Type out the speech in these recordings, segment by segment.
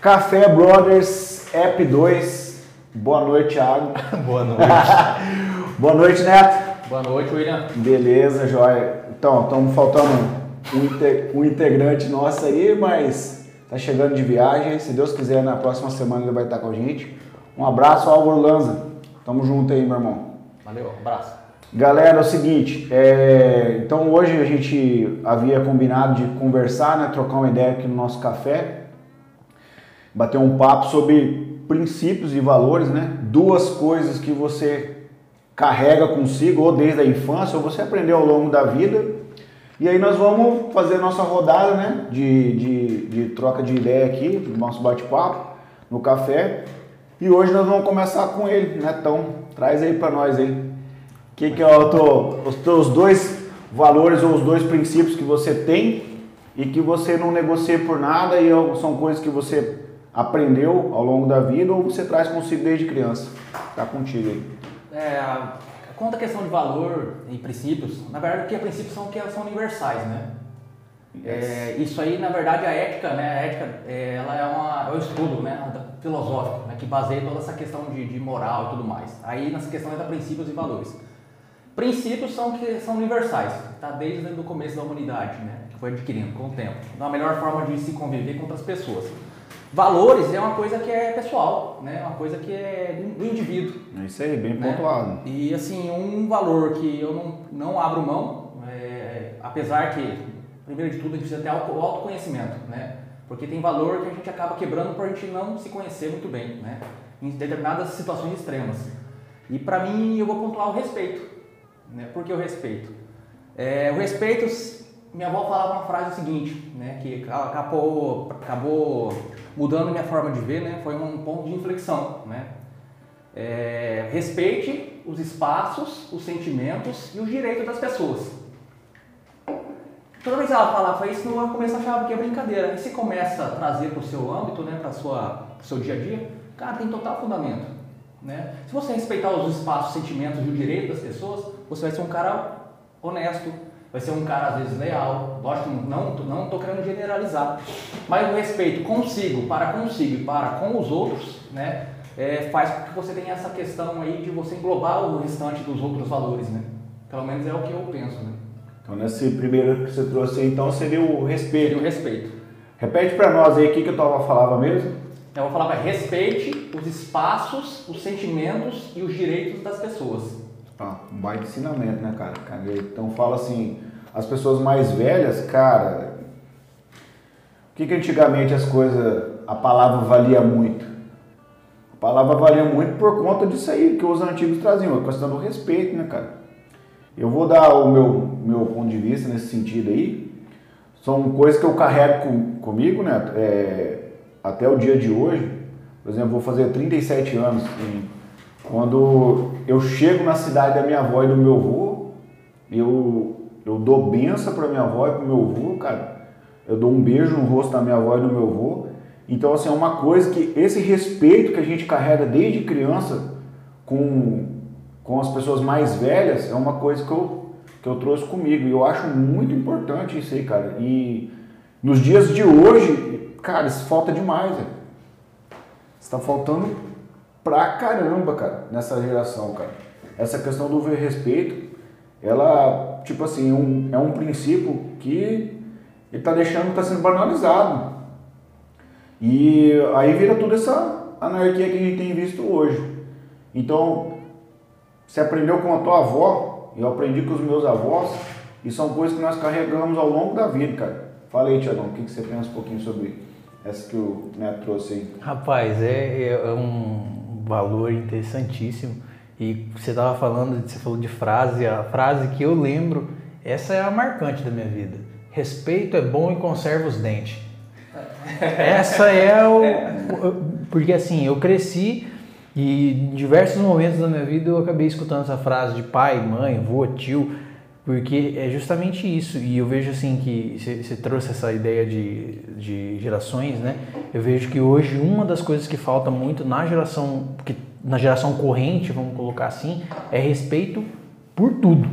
Café Brothers App 2. Boa noite, Thiago. Boa noite. Boa noite, Neto. Boa noite, William. Beleza, joia. Então, estamos faltando um, inte- um integrante nosso aí, mas tá chegando de viagem. Se Deus quiser, na próxima semana ele vai estar com a gente. Um abraço, Álvaro Lanza. Tamo junto aí, meu irmão. Valeu, abraço. Galera, é o seguinte, é, então hoje a gente havia combinado de conversar, né, trocar uma ideia aqui no nosso café, bater um papo sobre princípios e valores, né? Duas coisas que você carrega consigo, ou desde a infância, ou você aprendeu ao longo da vida. E aí nós vamos fazer nossa rodada, né? De, de, de troca de ideia aqui, nosso bate-papo no café. E hoje nós vamos começar com ele, Netão. Traz aí para nós aí. O que, que é teu- os teus dois valores ou os dois princípios que você tem e que você não negocia por nada e é- são coisas que você aprendeu ao longo da vida ou você traz consigo desde criança? Tá contigo aí. É, a- quanto à questão de valor e princípios, na verdade, o que é princípios são que elas são universais, né? É, isso aí, na verdade, a ética, né? A ética, é, ela é, uma, é um estudo, né? Filosófico, né? Que baseia toda essa questão de, de moral e tudo mais. Aí, nessa questão entra princípios e valores. Princípios são que são universais, tá? Desde o começo da humanidade, né? Que foi adquirindo com o tempo. A melhor forma de se conviver com outras pessoas. Valores é uma coisa que é pessoal, né? Uma coisa que é do indivíduo. É isso aí, bem né? pontuado. E assim, um valor que eu não, não abro mão, é, apesar que, primeiro de tudo, a gente precisa ter o autoconhecimento, né? Porque tem valor que a gente acaba quebrando por a gente não se conhecer muito bem, né? Em determinadas situações extremas. E para mim, eu vou pontuar o respeito, né? Por que o respeito? É, o respeito, minha avó falava uma frase seguinte, né? Que acabou, acabou mudando minha forma de ver, né? Foi um ponto de inflexão, né? É, respeite os espaços, os sentimentos e os direitos das pessoas. Toda vez que ela falava isso, no começo eu achava que é brincadeira. E se começa a trazer para o seu âmbito, né, para o seu dia a dia, cara, tem total fundamento. Né? Se você respeitar os espaços, os sentimentos e o direito das pessoas, você vai ser um cara honesto, vai ser um cara às vezes leal. Lógico, não não estou querendo generalizar, mas o respeito consigo, para consigo e para com os outros, né, é, faz com que você tenha essa questão aí de você englobar o restante dos outros valores, né? Pelo menos é o que eu penso, né? Então, nesse primeiro que você trouxe então, seria o respeito. Seria o respeito. Repete para nós aí o que, que eu tava falava mesmo. Eu para respeite os espaços, os sentimentos e os direitos das pessoas. Ah, um baita ensinamento, né, cara? Então fala assim, as pessoas mais velhas, cara, o que que antigamente as coisas, a palavra valia muito? A palavra valia muito por conta disso aí que os antigos traziam, a questão do respeito, né, cara? Eu vou dar o meu, meu ponto de vista nesse sentido aí. São coisas que eu carrego com, comigo, né? É, até o dia de hoje. Por exemplo, vou fazer 37 anos. em- quando eu chego na cidade da minha avó e do meu avô, eu, eu dou benção para minha avó e para meu avô, cara. Eu dou um beijo no rosto da minha avó e do meu avô. Então, assim, é uma coisa que esse respeito que a gente carrega desde criança com, com as pessoas mais velhas é uma coisa que eu, que eu trouxe comigo. E eu acho muito importante isso aí, cara. E nos dias de hoje, cara, isso falta demais, velho. Está faltando pra caramba, cara, nessa geração, cara. Essa questão do respeito, ela, tipo assim, um, é um princípio que ele tá deixando, tá sendo banalizado. E aí vira toda essa anarquia que a gente tem visto hoje. Então, você aprendeu com a tua avó, eu aprendi com os meus avós, e são coisas que nós carregamos ao longo da vida, cara. Fala aí, Tiagão, o que, que você pensa um pouquinho sobre essa que o Neto trouxe aí? Rapaz, é, é um valor interessantíssimo. E você estava falando, você falou de frase, a frase que eu lembro, essa é a marcante da minha vida. Respeito é bom e conserva os dentes. Essa é o. Porque assim, eu cresci e em diversos momentos da minha vida eu acabei escutando essa frase de pai, mãe, avô, tio, porque é justamente isso. E eu vejo assim que você- trouxe essa ideia de, de gerações, né? Eu vejo que hoje uma das coisas que falta muito na geração, que, na geração corrente, vamos colocar assim, é respeito por tudo.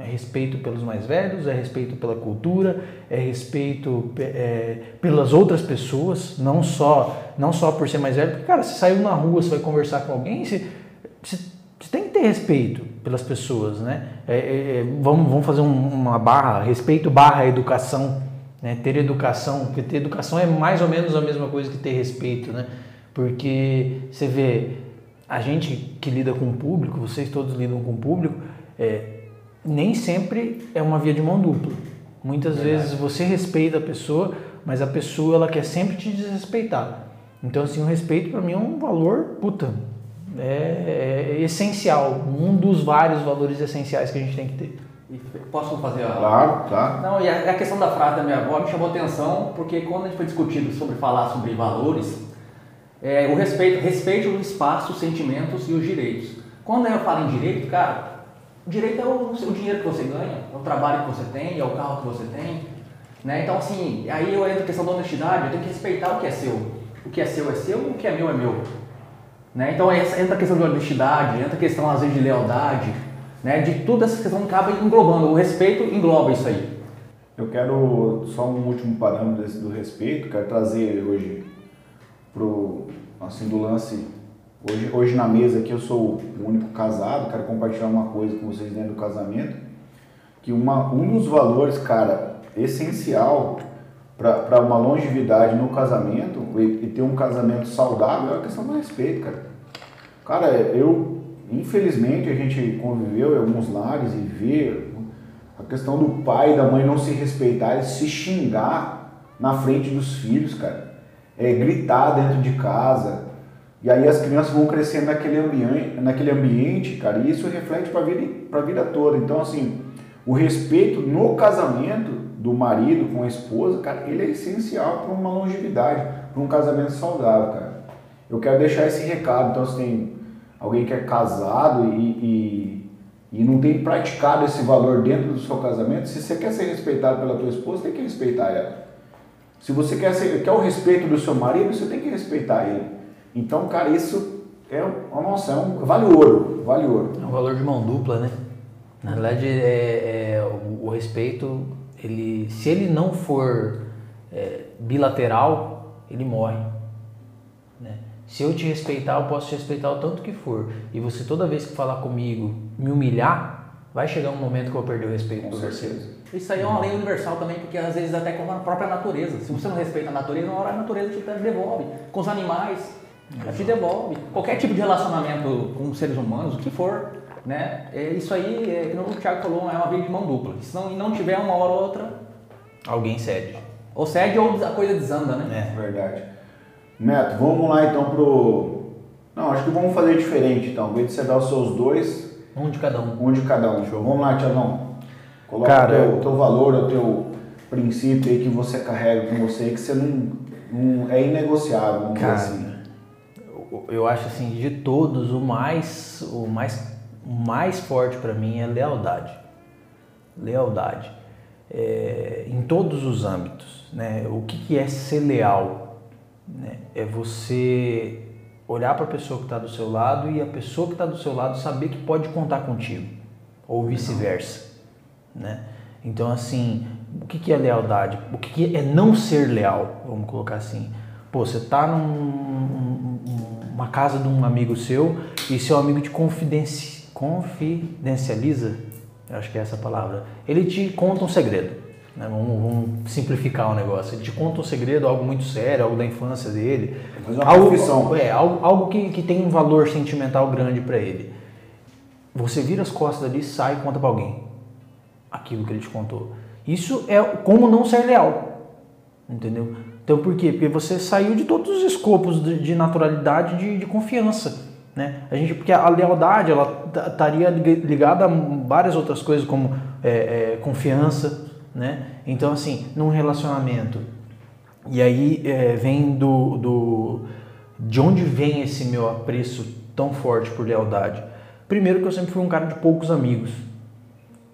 É respeito pelos mais velhos, é respeito pela cultura, é respeito é, pelas outras pessoas, não só, não só por ser mais velho. Porque, cara, você saiu na rua, você vai conversar com alguém, você, você tem que ter respeito pelas pessoas, né? É, é, é vamos, vamos fazer um, uma barra, respeito barra educação. Né? Ter educação, porque ter educação é mais ou menos a mesma coisa que ter respeito, né? Porque você vê, a gente que lida com o público, vocês todos lidam com o público, é, nem sempre é uma via de mão dupla. Muitas Verdade. vezes você respeita a pessoa, mas a pessoa ela quer sempre te desrespeitar. Então assim, o respeito para mim é um valor, puta, é, é, essencial, um dos vários valores essenciais que a gente tem que ter. Posso fazer a. Claro, tá. Não, e a, a questão da frase da minha avó me chamou atenção, porque quando a gente foi discutido sobre falar sobre valores, é, o respeito, respeito o espaço, os sentimentos e os direitos. Quando eu falo em direito, cara, o direito é o, o dinheiro que você ganha, é o trabalho que você tem, é o carro que você tem. Né? Então, assim, aí eu entro a questão da honestidade, eu tenho que respeitar o que é seu. O que é seu é seu, o que é meu é meu. Né? Então, entra a questão de honestidade, entra a questão, às vezes, de lealdade. Né? De tudo essa questão acaba englobando. O respeito engloba isso aí. Eu quero, só um último parâmetro desse, do respeito, quero trazer hoje pro, assim, do lance Hoje, hoje na mesa aqui eu sou o único casado, quero compartilhar uma coisa com vocês dentro do casamento, que uma, um dos valores, cara, essencial para uma longevidade no casamento e, e, ter um casamento saudável é a questão do respeito, cara. Cara, eu, infelizmente, a gente conviveu em alguns lares e vê a questão do pai e da mãe não se respeitar e se xingar na frente dos filhos, cara. É gritar dentro de casa, e aí as crianças vão crescendo naquele ambiente, naquele ambiente cara, e isso reflete para a vida, vida toda. Então, assim, o respeito no casamento do marido com a esposa, cara, ele é essencial para uma longevidade, para um casamento saudável, cara. Eu quero deixar esse recado. Então, se tem alguém que é casado e, e, e não tem praticado esse valor dentro do seu casamento, se você quer ser respeitado pela tua esposa, tem que respeitar ela. Se você quer, ser, quer o respeito do seu marido, você tem que respeitar ele. Então, cara, isso é uma noção, vale ouro, vale ouro. É um valor de mão dupla, né? Na verdade, é, é o, o, respeito, ele, se ele não for é, bilateral, ele morre. Né? Se eu te respeitar, eu posso te respeitar o tanto que for. E você toda vez que falar comigo, me humilhar, vai chegar um momento que eu vou perder o respeito Com por certeza. você. Isso aí é uma lei universal também, porque às vezes até com a própria natureza. Se você não respeita a natureza, uma hora a natureza te devolve. Com os animais, ela te devolve. Qualquer tipo de relacionamento com seres humanos, o que for, né? É isso aí, é, como o Thiago falou, é uma via de mão dupla. Se não, não tiver uma hora ou outra. Alguém cede. Ou cede ou a coisa desanda, né? É, verdade. Neto, vamos lá então pro. Não, acho que vamos fazer diferente então. Em vez de você dar os seus dois. Um de cada um. Um de cada um. Show. Vamos lá, Tiagão. Coloca Cara, o teu, eu... teu valor, o teu princípio aí que você carrega com você, que você não, não é inegociável, vamos Cara, dizer assim eu acho assim, de todos, o mais, o mais, mais forte para mim é lealdade. Lealdade. É, em todos os âmbitos. Né? O que, que é ser leal? Né? É você olhar para a pessoa que está do seu lado e a pessoa que está do seu lado saber que pode contar contigo, ou vice-versa. Né? Então, assim, o que, que é lealdade? O que, que é não ser leal? Vamos colocar assim. Pô, você está num, uma casa de um amigo seu e seu amigo te confidenci, confidencializa, acho que é essa palavra, ele te conta um segredo. Né? Vamos, vamos, simplificar o negócio. Ele te conta um segredo, algo muito sério, algo da infância dele. uma algo, confissão. É, algo, algo que, que tem um valor sentimental grande para ele. Você vira as costas ali, sai e conta para alguém aquilo que ele te contou. Isso é como não ser leal. Entendeu? Então por quê? Porque você saiu de todos os escopos de, de naturalidade de, de confiança. Né? A gente, porque a lealdade ela estaria ligada a várias outras coisas como é, é, confiança, né? Então assim, num relacionamento e aí é, vem do, do de onde vem esse meu apreço tão forte por lealdade? Primeiro que eu sempre fui um cara de poucos amigos,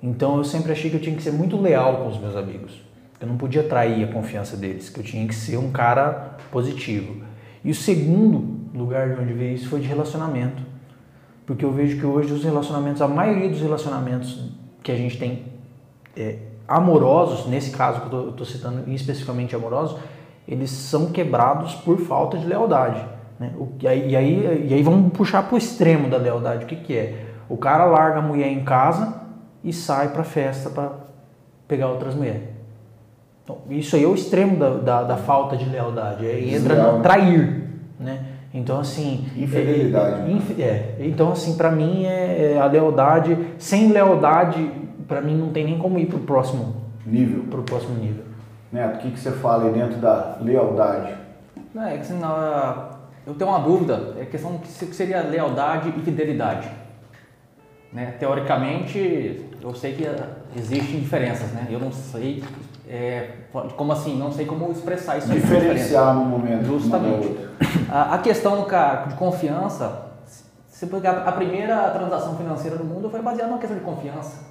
então eu sempre achei que eu tinha que ser muito leal com os meus amigos. Eu não podia trair a confiança deles, que eu tinha que ser um cara positivo. E o segundo lugar de onde veio isso foi de relacionamento. Porque eu vejo que hoje os relacionamentos, a maioria dos relacionamentos que a gente tem é, amorosos, nesse caso que eu estou citando especificamente amorosos, eles são quebrados por falta de lealdade. Né? O, e, aí, e, aí, e aí vamos puxar para o extremo da lealdade. O que, que é? O cara larga a mulher em casa e sai para festa para pegar outras mulheres. Então, isso aí é o extremo da, da, da falta de lealdade. É, entra no trair. Né? Então, assim. Infidelidade. É, inf, é, então, assim, para mim, é, é, a lealdade. Sem lealdade, para mim, não tem nem como ir para o próximo nível. Pro próximo nível. Neto, o que, que você fala aí dentro da lealdade? Não, é que assim, eu tenho uma dúvida, é questão que seria lealdade e fidelidade. Né? Teoricamente, eu sei que existem diferenças, né? Eu não sei é, como assim, não sei como expressar isso. Diferenciar no momento. Justamente. A, a, questão de confiança, se a primeira transação financeira do mundo foi baseada numa questão de confiança.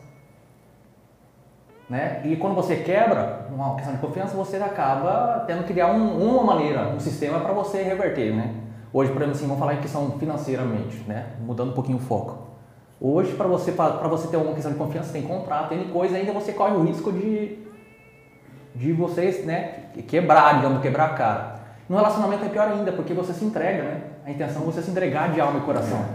Né? E quando você quebra uma questão de confiança, você acaba tendo que criar um, uma maneira, um sistema para você reverter. Né? Hoje, por exemplo, assim, vamos falar em questão financeiramente, né? mudando um pouquinho o foco. Hoje, para você, você ter uma questão de confiança, tem contrato, tem coisa, ainda você corre o risco de, de vocês né, quebrar, digamos, quebrar a cara. No relacionamento é pior ainda, porque você se entrega, né? A intenção é você se entregar de alma e coração.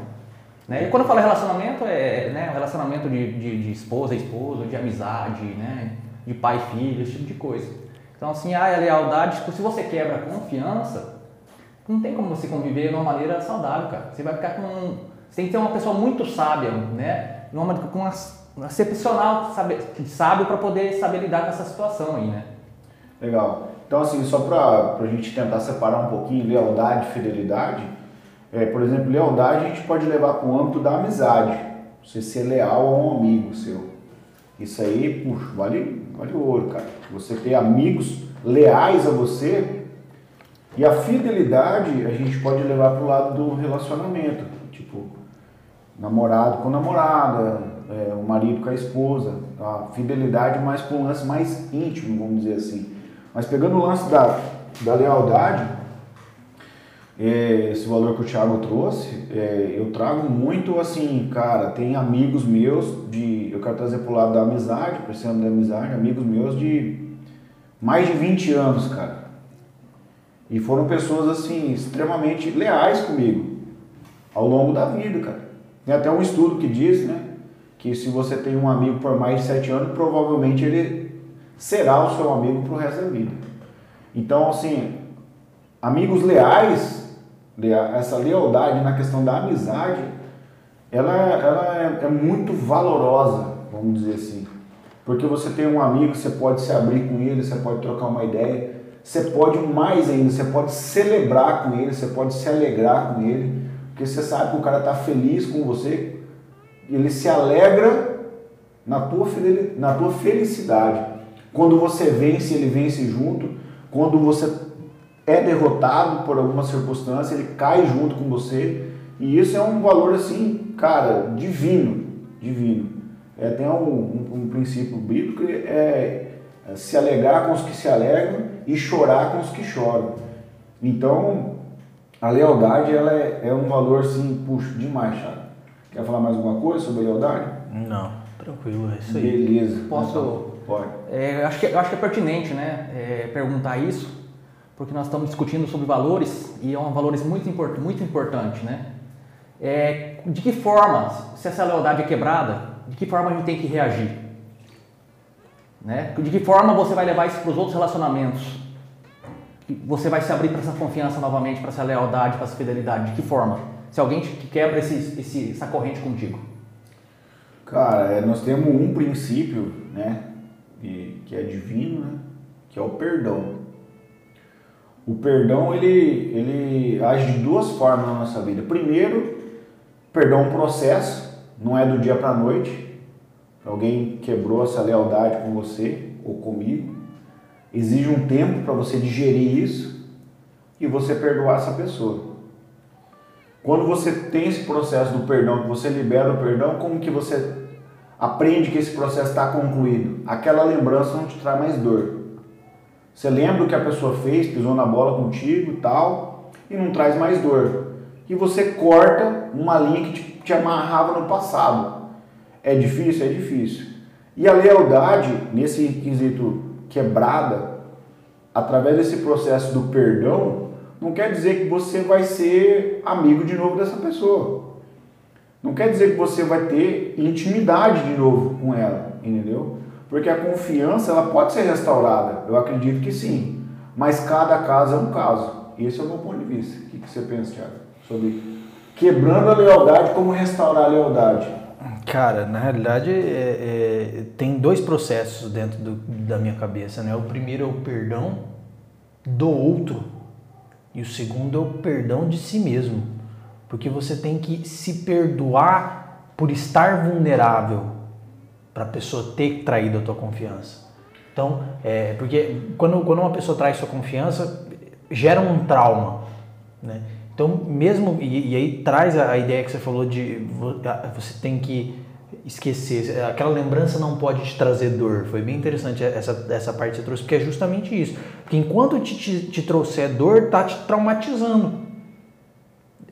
Né? E quando eu falo relacionamento, é né, relacionamento de, de, de esposa e esposo, de amizade, né? de pai e filho, esse tipo de coisa. Então, assim, ah, a lealdade, se você quebra a confiança, não tem como você conviver de uma maneira saudável, cara. Você vai ficar com. Você tem que ter uma pessoa muito sábia, né? Uma, com uma excepcional sabe, sábio para poder saber lidar com essa situação aí, né? Legal. Então, assim, só para a gente tentar separar um pouquinho lealdade e fidelidade, é, por exemplo, lealdade a gente pode levar para o âmbito da amizade. Você ser leal a um amigo seu. Isso aí, puxa, vale, vale ouro, cara. Você ter amigos leais a você. E a fidelidade a gente pode levar para o lado do relacionamento. Tipo, namorado com namorada, é, o marido com a esposa. A fidelidade mais para um lance mais íntimo, vamos dizer assim. Mas pegando o lance da, da lealdade, é, esse valor que o Thiago trouxe, é, eu trago muito assim, cara, tem amigos meus de. Eu quero trazer pro lado da amizade, para esse ano da amizade, amigos meus de mais de 20 anos, cara. E foram pessoas assim, extremamente leais comigo ao longo da vida, cara. Tem até um estudo que diz, né? Que se você tem um amigo por mais de 7 anos, provavelmente ele será o seu amigo pro resto da vida. Então, assim, amigos leais essa lealdade na questão da amizade, ela, ela é, é, muito valorosa, vamos dizer assim. Porque você tem um amigo, você pode se abrir com ele, você pode trocar uma ideia, você pode mais ainda, você pode celebrar com ele, você pode se alegrar com ele, porque você sabe que o cara está feliz com você, ele se alegra na tua, na tua felicidade. Quando você vence, ele vence junto. Quando você é derrotado por alguma circunstância, ele cai junto com você. E isso é um valor assim, cara, divino, divino. É, tem um, um, um princípio bíblico, é, é se alegrar com os que se alegram e chorar com os que choram. Então, a lealdade ela é, é um valor assim, puxa, demais, Thiago. Quer falar mais alguma coisa sobre a lealdade? Não, tranquilo, é isso aí. Beleza. Posso? Então, pode. É, acho, que, acho que é pertinente, né, é, perguntar isso porque nós estamos discutindo sobre valores e é um valores muito, import, muito importante, né? É, de que forma, se essa lealdade é quebrada, de que forma a gente tem que reagir? Né? De que forma você vai levar isso para os outros relacionamentos? Você vai se abrir para essa confiança novamente, para essa lealdade, para essa fidelidade? De que forma? Se alguém que quebra esse, esse, essa corrente contigo? Cara, é, nós temos um princípio, né, que é divino, né, que é o perdão. O perdão ele, ele age de duas formas na nossa vida. Primeiro, perdão é um processo, não é do dia para a noite. Alguém quebrou essa lealdade com você ou comigo. Exige um tempo para você digerir isso e você perdoar essa pessoa. Quando você tem esse processo do perdão, que você libera o perdão, como que você aprende que esse processo está concluído? Aquela lembrança não te traz mais dor. Você lembra o que a pessoa fez, pisou na bola contigo e tal, e não traz mais dor. E você corta uma linha que te, te amarrava no passado. É difícil? É difícil. E a lealdade, nesse quesito quebrada, através desse processo do perdão, não quer dizer que você vai ser amigo de novo dessa pessoa. Não quer dizer que você vai ter intimidade de novo com ela, entendeu? Porque a confiança ela pode ser restaurada, eu acredito que sim. Mas cada caso é um caso. Esse é o meu ponto de vista. O que você pensa, Thiago? Sobre quebrando a lealdade, como restaurar a lealdade? Cara, na realidade é, é, tem dois processos dentro do, da minha cabeça, né? O primeiro é o perdão do outro e o segundo é o perdão de si mesmo, porque você tem que se perdoar por estar vulnerável para a pessoa ter traído a tua confiança. Então, é, porque quando, quando uma pessoa traz sua confiança, gera um trauma, né? Então, mesmo, e, e, aí traz a, a, ideia que você falou de você tem que esquecer, aquela lembrança não pode te trazer dor. Foi bem interessante essa, essa parte que você trouxe, porque é justamente isso. Porque enquanto te, te, te trouxer dor, tá te traumatizando.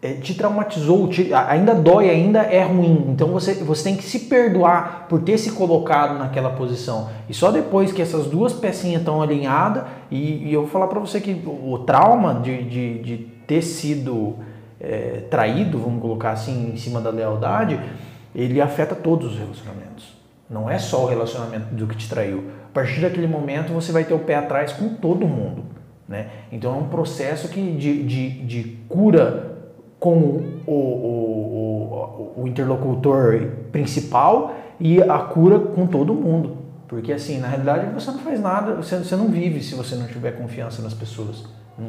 É, te traumatizou, te, ainda dói, ainda é ruim. Então você, você tem que se perdoar por ter se colocado naquela posição. E só depois que essas duas pecinhas estão alinhadas, e, e eu vou falar para você que o trauma de, de, de ter sido é, traído, vamos colocar assim, em cima da lealdade, ele afeta todos os relacionamentos. Não é só o relacionamento do que te traiu. A partir daquele momento você vai ter o pé atrás com todo mundo. Né? Então é um processo que de, de, de cura com o, o, o, o interlocutor principal e a cura com todo mundo. Porque assim, na realidade você não faz nada, você, você não vive se você não tiver confiança nas pessoas.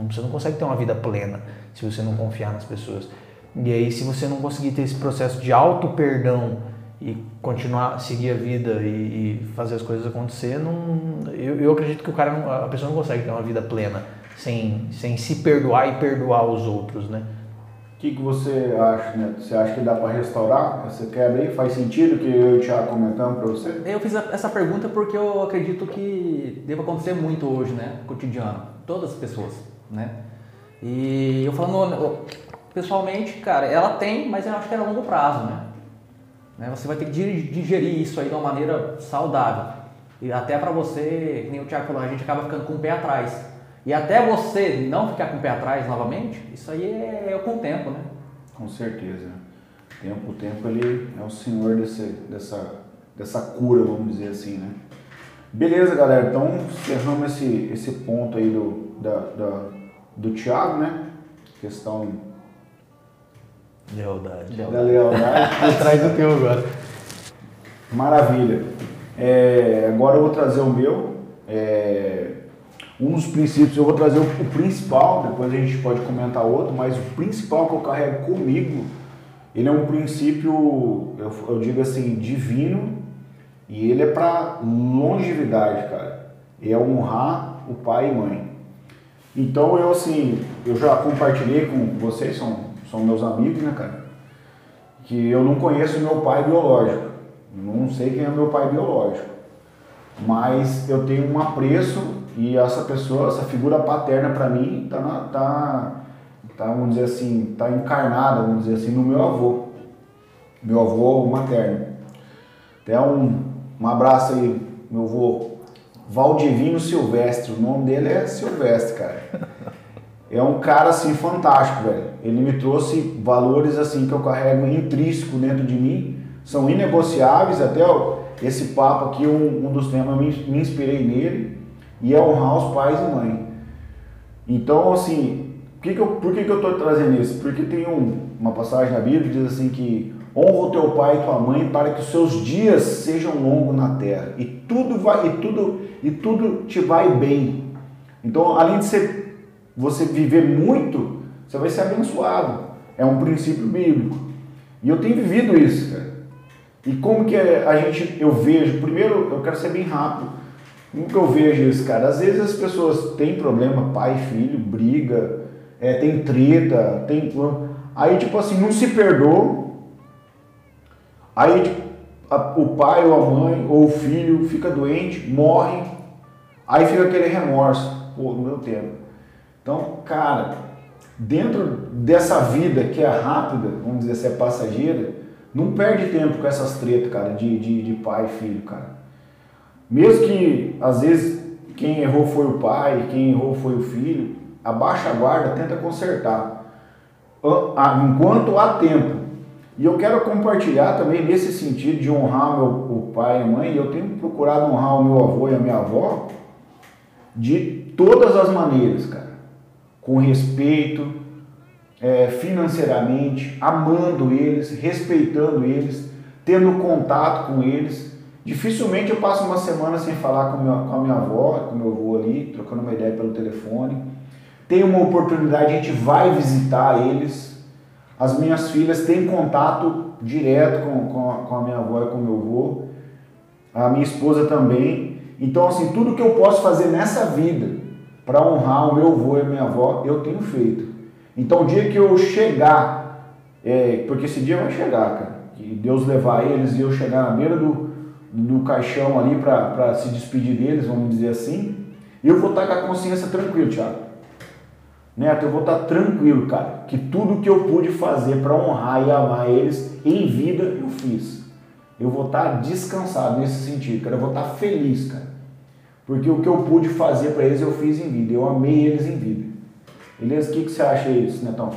Você não consegue ter uma vida plena se você não confiar nas pessoas. E aí, se você não conseguir ter esse processo de auto-perdão e continuar, seguir a vida e, e, fazer as coisas acontecer, não, eu, eu acredito que o cara, a pessoa não consegue ter uma vida plena sem, sem se perdoar e perdoar os outros, né? O que, que você acha, né? Você acha que dá para restaurar essa quebra aí? Faz sentido que eu e o Thiago comentamos para você? Eu fiz essa pergunta porque eu acredito que deva acontecer muito hoje, né? Cotidiano. Todas as pessoas, né? E eu falando pessoalmente, cara, ela tem, mas eu acho que é a longo prazo, né? né? Você vai ter que digerir isso aí de uma maneira saudável. E até para você, nem o Tiago falou, a gente acaba ficando com o pé atrás. E até você não ficar com o pé atrás novamente, isso aí é, é com o tempo, né? Com certeza. Tempo, o tempo ele é o senhor desse, dessa, dessa cura, vamos dizer assim, né? Beleza, galera. Então, encerramos esse, esse ponto aí do, da, da do Tiago, né? Questão Lealdade. Da lealdade. Atrás do teu agora. Maravilha. É, agora eu vou trazer o meu. É, um dos princípios, eu vou trazer o, o, principal, depois a gente pode comentar outro, mas o principal que eu carrego comigo, ele é um princípio, eu, eu digo assim, divino, e ele é para longevidade, cara. É honrar o pai e mãe. Então eu assim, eu já compartilhei com vocês, são são meus amigos, né, cara? Que eu não conheço meu pai biológico. Não sei quem é meu pai biológico. Mas eu tenho um apreço e essa pessoa, essa figura paterna para mim tá, na, tá, tá, vamos dizer assim, tá encarnada, vamos dizer assim, no meu avô. Meu avô materno. Até um, um abraço aí, meu avô Valdivino Silvestre. O nome dele é Silvestre, cara. É um cara assim fantástico, velho. Ele me trouxe valores assim que eu carrego intrínseco dentro de mim, são inegociáveis. Até ó, esse papo aqui, um, um dos temas, me, me inspirei nele, e é honrar os pais e mãe. Então, assim, que, que eu, por que, que eu tô trazendo isso? Porque tem um, uma passagem na Bíblia que diz assim que honra o teu pai e tua mãe para que os seus dias sejam longos na terra e tudo vai e tudo e tudo te vai bem. Então, além de ser você viver muito, você vai ser abençoado. É um princípio bíblico. E eu tenho vivido isso, cara. E como que a gente, eu vejo, primeiro eu quero ser bem rápido. Como que eu vejo isso, cara? Às vezes as pessoas têm problema, pai, filho, briga, é, tem treta, tem. Aí, tipo assim, não se perdoa. Aí tipo, a, o pai ou a mãe ou o filho fica doente, morre. Aí fica aquele remorso. Pô, no meu tempo. Então, cara, dentro dessa vida que é rápida, vamos dizer assim, é passageira, não perde tempo com essas tretas, cara, de, de, de pai e filho, cara. Mesmo que às vezes quem errou foi o pai, quem errou foi o filho, abaixa a guarda, tenta consertar. Enquanto há tempo. E eu quero compartilhar também nesse sentido de honrar meu, o pai e a mãe. Eu tenho procurado honrar o meu avô e a minha avó de todas as maneiras, cara. Com respeito, é, financeiramente, amando eles, respeitando eles, tendo contato com eles. Dificilmente eu passo uma semana sem falar com, minha, com a minha avó, com meu avô ali, trocando uma ideia pelo telefone. Tem uma oportunidade, a gente vai visitar eles. As minhas filhas têm contato direto com, com, a, com a minha avó e com meu avô. A minha esposa também. Então, assim, tudo que eu posso fazer nessa vida para honrar o meu avô e a minha avó, eu tenho feito. Então, o dia que eu chegar, é, porque esse dia vai chegar, cara, que Deus levar eles e eu chegar na beira do, do caixão ali para se despedir deles, vamos dizer assim, eu vou estar com a consciência tranquila, Thiago. Neto, eu vou estar tranquilo, cara, que tudo que eu pude fazer para honrar e amar eles em vida eu fiz. Eu vou estar descansado nesse sentido, cara. Eu vou estar feliz, cara. Porque o que eu pude fazer para eles eu fiz em vida. Eu amei eles em vida. Beleza? O que, que você acha disso, Netão?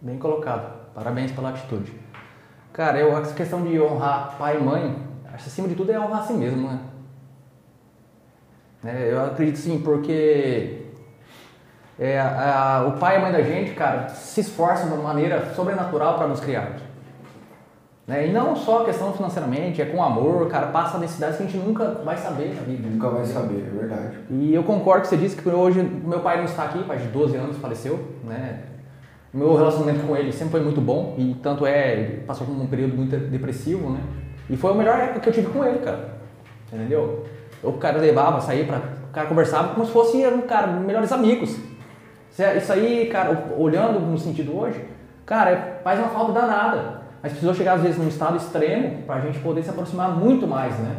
Bem colocado. Parabéns pela atitude. Cara, eu, essa questão de honrar pai e mãe, acho que acima de tudo é honrar a si mesmo, né? É, eu acredito sim, porque é, a, o pai e a mãe da gente, cara, se esforçam de uma maneira sobrenatural para nos criar. Né? E não só questão financeiramente, é com amor, cara, passa necessidades que a gente nunca vai saber na vida. Nunca vai saber, é verdade. E eu concordo com você disse que hoje meu pai não está aqui, faz 12 anos faleceu, né? Meu relacionamento com ele sempre foi muito bom e tanto é, ele passou por um período muito depressivo, né? E foi a melhor época que eu tive com ele, cara. Entendeu? O cara levava, saía para, o cara conversava como se fosse um cara, melhores amigos. Isso aí, cara, olhando no sentido hoje, cara, é, faz uma falta danada. Mas precisou chegar às vezes num estado extremo para a gente poder se aproximar muito mais, né?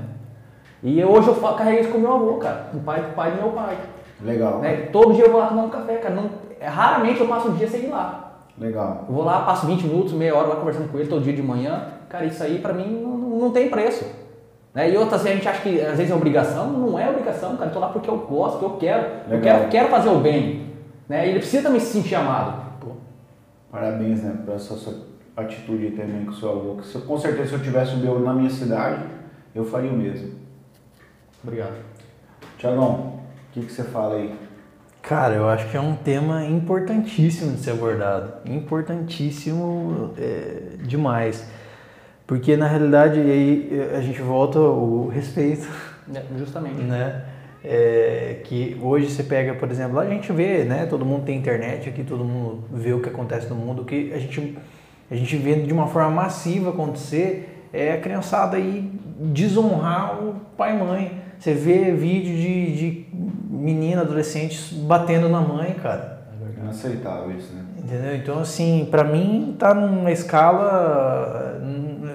E hoje eu carreguei isso com meu avô, cara, o pai do pai do meu pai. Legal. Né? Todo dia eu vou lá tomar um café, cara. Não, é, raramente eu passo um dia sem ir lá. Legal. Eu vou lá, passo 20 minutos, meia hora lá conversando com ele todo dia de manhã. Cara, isso aí pra mim não, não tem preço. Né? E outras vezes a gente acha que às vezes é obrigação. Não é obrigação, cara. Eu tô lá porque eu gosto, porque eu quero. Legal. Eu quero, quero fazer o bem. Né? E ele precisa também se sentir amado. Pô. Parabéns, né, essa sua atitude também com o seu avô. Que se, com certeza se eu tivesse um meu na minha cidade, eu faria o mesmo. Obrigado. Tiagão, o que, que você fala aí? Cara, eu acho que é um tema importantíssimo de ser abordado. Importantíssimo é, demais. Porque na realidade aí a gente volta ao respeito. É, justamente. Né? É, que hoje você pega, por exemplo, a gente vê, né? Todo mundo tem internet aqui, todo mundo vê o que acontece no mundo, que a gente, a gente vê de uma forma massiva acontecer é a criançada aí desonrar o pai e mãe. Você vê vídeo de, de menina, adolescentes batendo na mãe, cara. É inaceitável isso, né? Entendeu? Então, assim, para mim tá numa escala.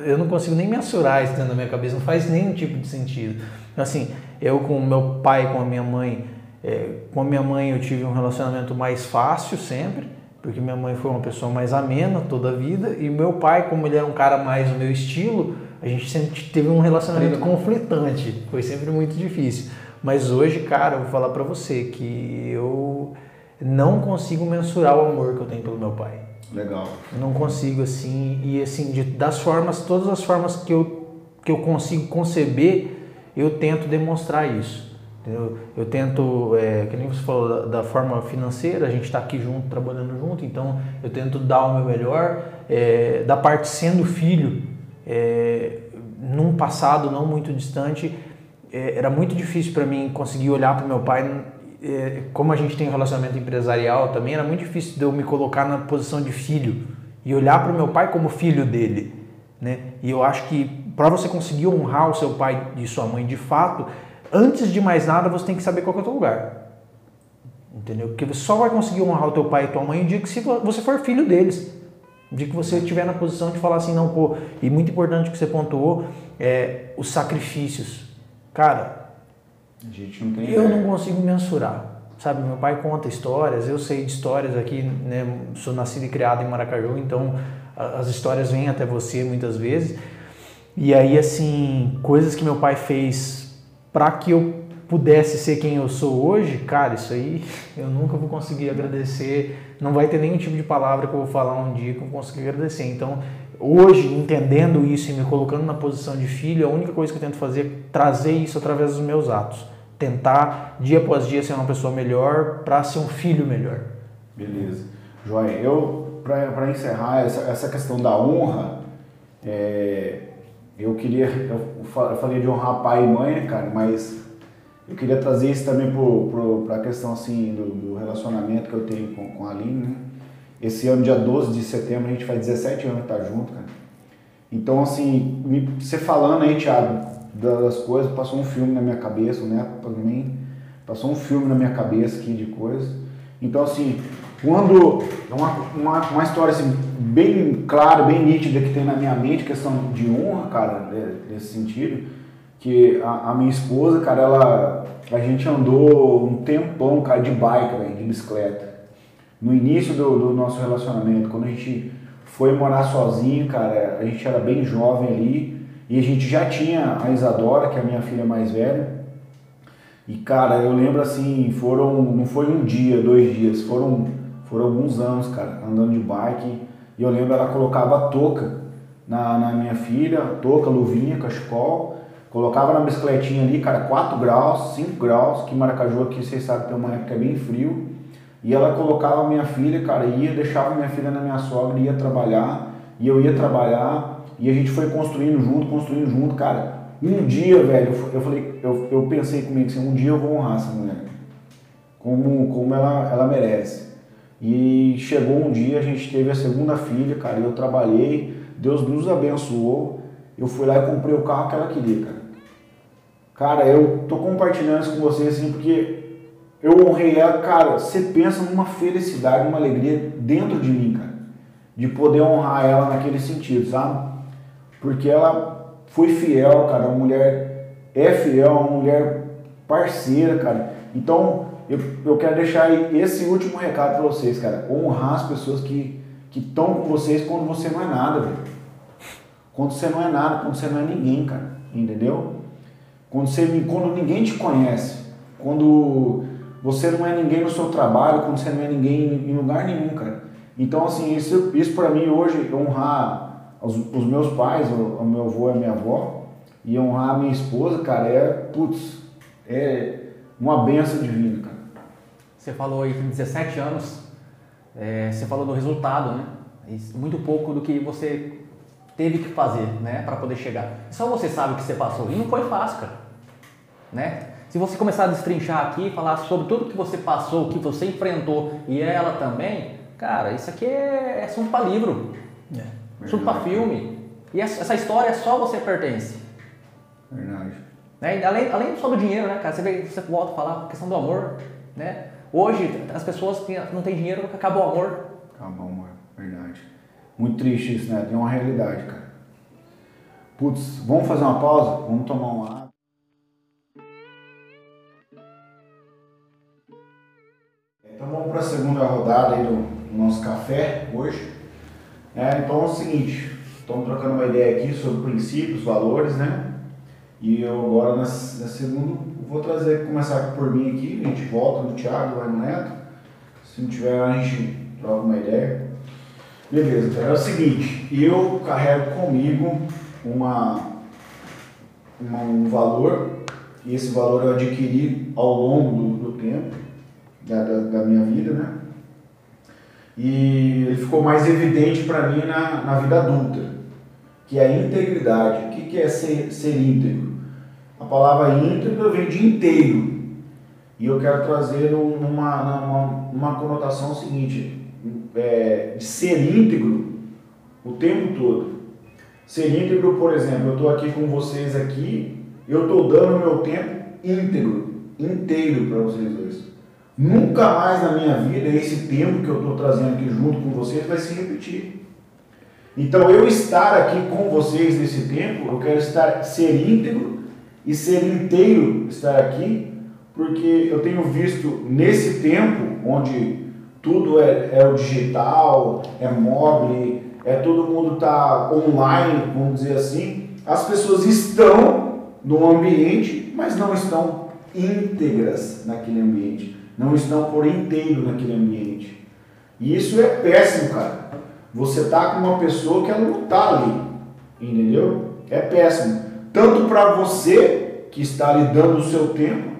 Eu não consigo nem mensurar isso dentro da minha cabeça, não faz nenhum tipo de sentido. Então, assim, eu com meu pai, com a minha mãe, é, com a minha mãe eu tive um relacionamento mais fácil sempre, porque minha mãe foi uma pessoa mais amena toda a vida, e meu pai, como ele era um cara mais do meu estilo, a gente sempre teve um relacionamento conflitante, foi sempre muito difícil. Mas hoje, cara, eu vou falar para você que eu não consigo mensurar o amor que eu tenho pelo meu pai. Legal. não consigo assim e assim de, das formas, todas as formas que eu que eu consigo conceber, eu tento demonstrar isso. Eu, eu tento, é, que nem você falou, da, da forma financeira, a gente está aqui junto, trabalhando junto, então eu tento dar o meu melhor. É, da parte sendo filho, é, num passado não muito distante, é, era muito difícil para mim conseguir olhar para meu pai. É, como a gente tem um relacionamento empresarial também, era muito difícil de eu me colocar na posição de filho e olhar para o meu pai como filho dele. Né? E eu acho que para você conseguir honrar o seu pai e sua mãe de fato, antes de mais nada você tem que saber qual é o teu lugar. Entendeu? Porque você só vai conseguir honrar o teu pai e tua mãe o dia que você for filho deles. De que você estiver na posição de falar assim, não, pô, e muito importante que você pontuou, é os sacrifícios. Cara, não eu ideia. não consigo mensurar. Sabe, meu pai conta histórias, eu sei de histórias aqui, né? Sou nascido e criado em Maracaju, então as histórias vêm até você muitas vezes. E aí, assim, coisas que meu pai fez para que eu pudesse ser quem eu sou hoje, cara, isso aí eu nunca vou conseguir agradecer. Não vai ter nenhum tipo de palavra que eu vou falar um dia que eu consiga agradecer. Então, hoje, entendendo isso e me colocando na posição de filho, a única coisa que eu tento fazer é trazer isso através dos meus atos. Tentar, dia após dia, ser uma pessoa melhor para ser um filho melhor. Beleza. Joia, eu, para encerrar essa, essa questão da honra, é, eu queria, eu falei de honrar pai e mãe, né, cara, mas eu queria trazer isso também para a questão assim, do, do, relacionamento que eu tenho com, com a Aline, né? Esse ano, dia 12 de setembro, a gente faz 17 anos que tá junto, cara. Então, assim, me, você falando aí, Thiago, das coisas, passou um filme na minha cabeça, né? Também passou um filme na minha cabeça aqui de coisas. Então, assim, quando uma, uma, uma história assim, bem clara, bem nítida que tem na minha mente, questão de honra, cara, nesse sentido, que a, a, minha esposa, cara, ela a gente andou um tempão, cara, de bike, véio, de bicicleta. No início do, do, nosso relacionamento, quando a gente foi morar sozinho, cara, a gente era bem jovem ali e a gente já tinha a Isadora, que é a minha filha mais velha. E cara, eu lembro assim, foram não foi um dia, dois dias, foram foram alguns anos, cara, andando de bike. E eu lembro ela colocava a touca na, na minha filha, touca, luvinha, cachecol Colocava na bicicletinha ali, cara, 4 graus, 5 graus, que Maracaju aqui, vocês sabem, tem uma época bem frio. E ela colocava minha filha, cara, ia, deixava minha filha na minha sogra, ia trabalhar, e eu ia trabalhar, e a gente foi construindo junto, construindo junto, cara. Um dia, velho, eu falei, eu, eu pensei comigo assim, um dia eu vou honrar essa mulher. Como, como ela, ela merece. E chegou um dia, a gente teve a segunda filha, cara, eu trabalhei, Deus nos abençoou. Eu fui lá e comprei o carro que ela queria, cara. Cara, eu tô compartilhando isso com vocês assim porque eu honrei ela, cara. Você pensa numa felicidade, numa alegria dentro de mim, cara, de poder honrar ela naquele sentido, sabe? Porque ela foi fiel, cara. Uma mulher é fiel, uma mulher parceira, cara. Então, eu, eu quero deixar esse último recado para vocês, cara. Honrar as pessoas que estão com vocês quando você não é nada, velho. Quando você não é nada, quando você não é ninguém, cara. Entendeu? Quando, você, quando ninguém te conhece, quando você não é ninguém no seu trabalho, quando você não é ninguém em lugar nenhum, cara. Então, assim, isso, isso para mim hoje, honrar os, os meus pais, o, o, meu avô e a minha avó, e honrar a minha esposa, cara, é, putz, é uma benção divina. Você falou aí que 17 anos, é, você falou do resultado, né? Muito pouco do que você teve que fazer, né, para poder chegar. Só você sabe o que você passou. E não foi fácil, cara. Né? Se você começar a destrinchar aqui, falar sobre tudo que você passou, que você enfrentou e ela também, cara, isso aqui é, é assunto para livro. É. Assunto para filme. E essa história só você pertence. Verdade. Né? Além, além só do dinheiro, né, cara? Você, vê, você volta a falar a questão do amor, né? Hoje, as pessoas que não têm dinheiro, acabou o amor. Acabou o amor, verdade. Muito triste isso, né? Tem uma realidade, cara. Putz, vamos fazer uma pausa? Vamos tomar uma água. Então vamos para a segunda rodada aí do, nosso café hoje. É, então é o seguinte, estamos trocando uma ideia aqui sobre princípios, valores, né? E eu agora na, na segunda vou trazer, começar por mim aqui, a gente volta no Thiago, vai no Neto. Se não tiver, a gente troca uma ideia. Beleza, então é o seguinte, eu carrego comigo uma, uma, um valor, e esse valor eu adquiri ao longo do, do tempo da, da, da, minha vida, né? E ele ficou mais evidente para mim na, na vida adulta, que é a integridade. O que, que é ser, ser íntegro? A palavra íntegro vem de inteiro. E eu quero trazer numa, numa, numa conotação seguinte, é, de ser íntegro o tempo todo. Ser íntegro, por exemplo, eu estou aqui com vocês aqui, eu estou dando meu tempo íntegro, inteiro para vocês dois. Nunca mais na minha vida esse tempo que eu estou trazendo aqui junto com vocês vai se repetir. Então eu estar aqui com vocês nesse tempo, eu quero estar ser íntegro e ser inteiro estar aqui, porque eu tenho visto nesse tempo onde tudo é, é o digital, é mobile, é todo mundo está online, vamos dizer assim. As pessoas estão no ambiente, mas não estão íntegras naquele ambiente, não estão por inteiro naquele ambiente. E isso é péssimo, cara. Você tá com uma pessoa que ela não tá ali, entendeu? É péssimo. Tanto para você que está ali dando o seu tempo,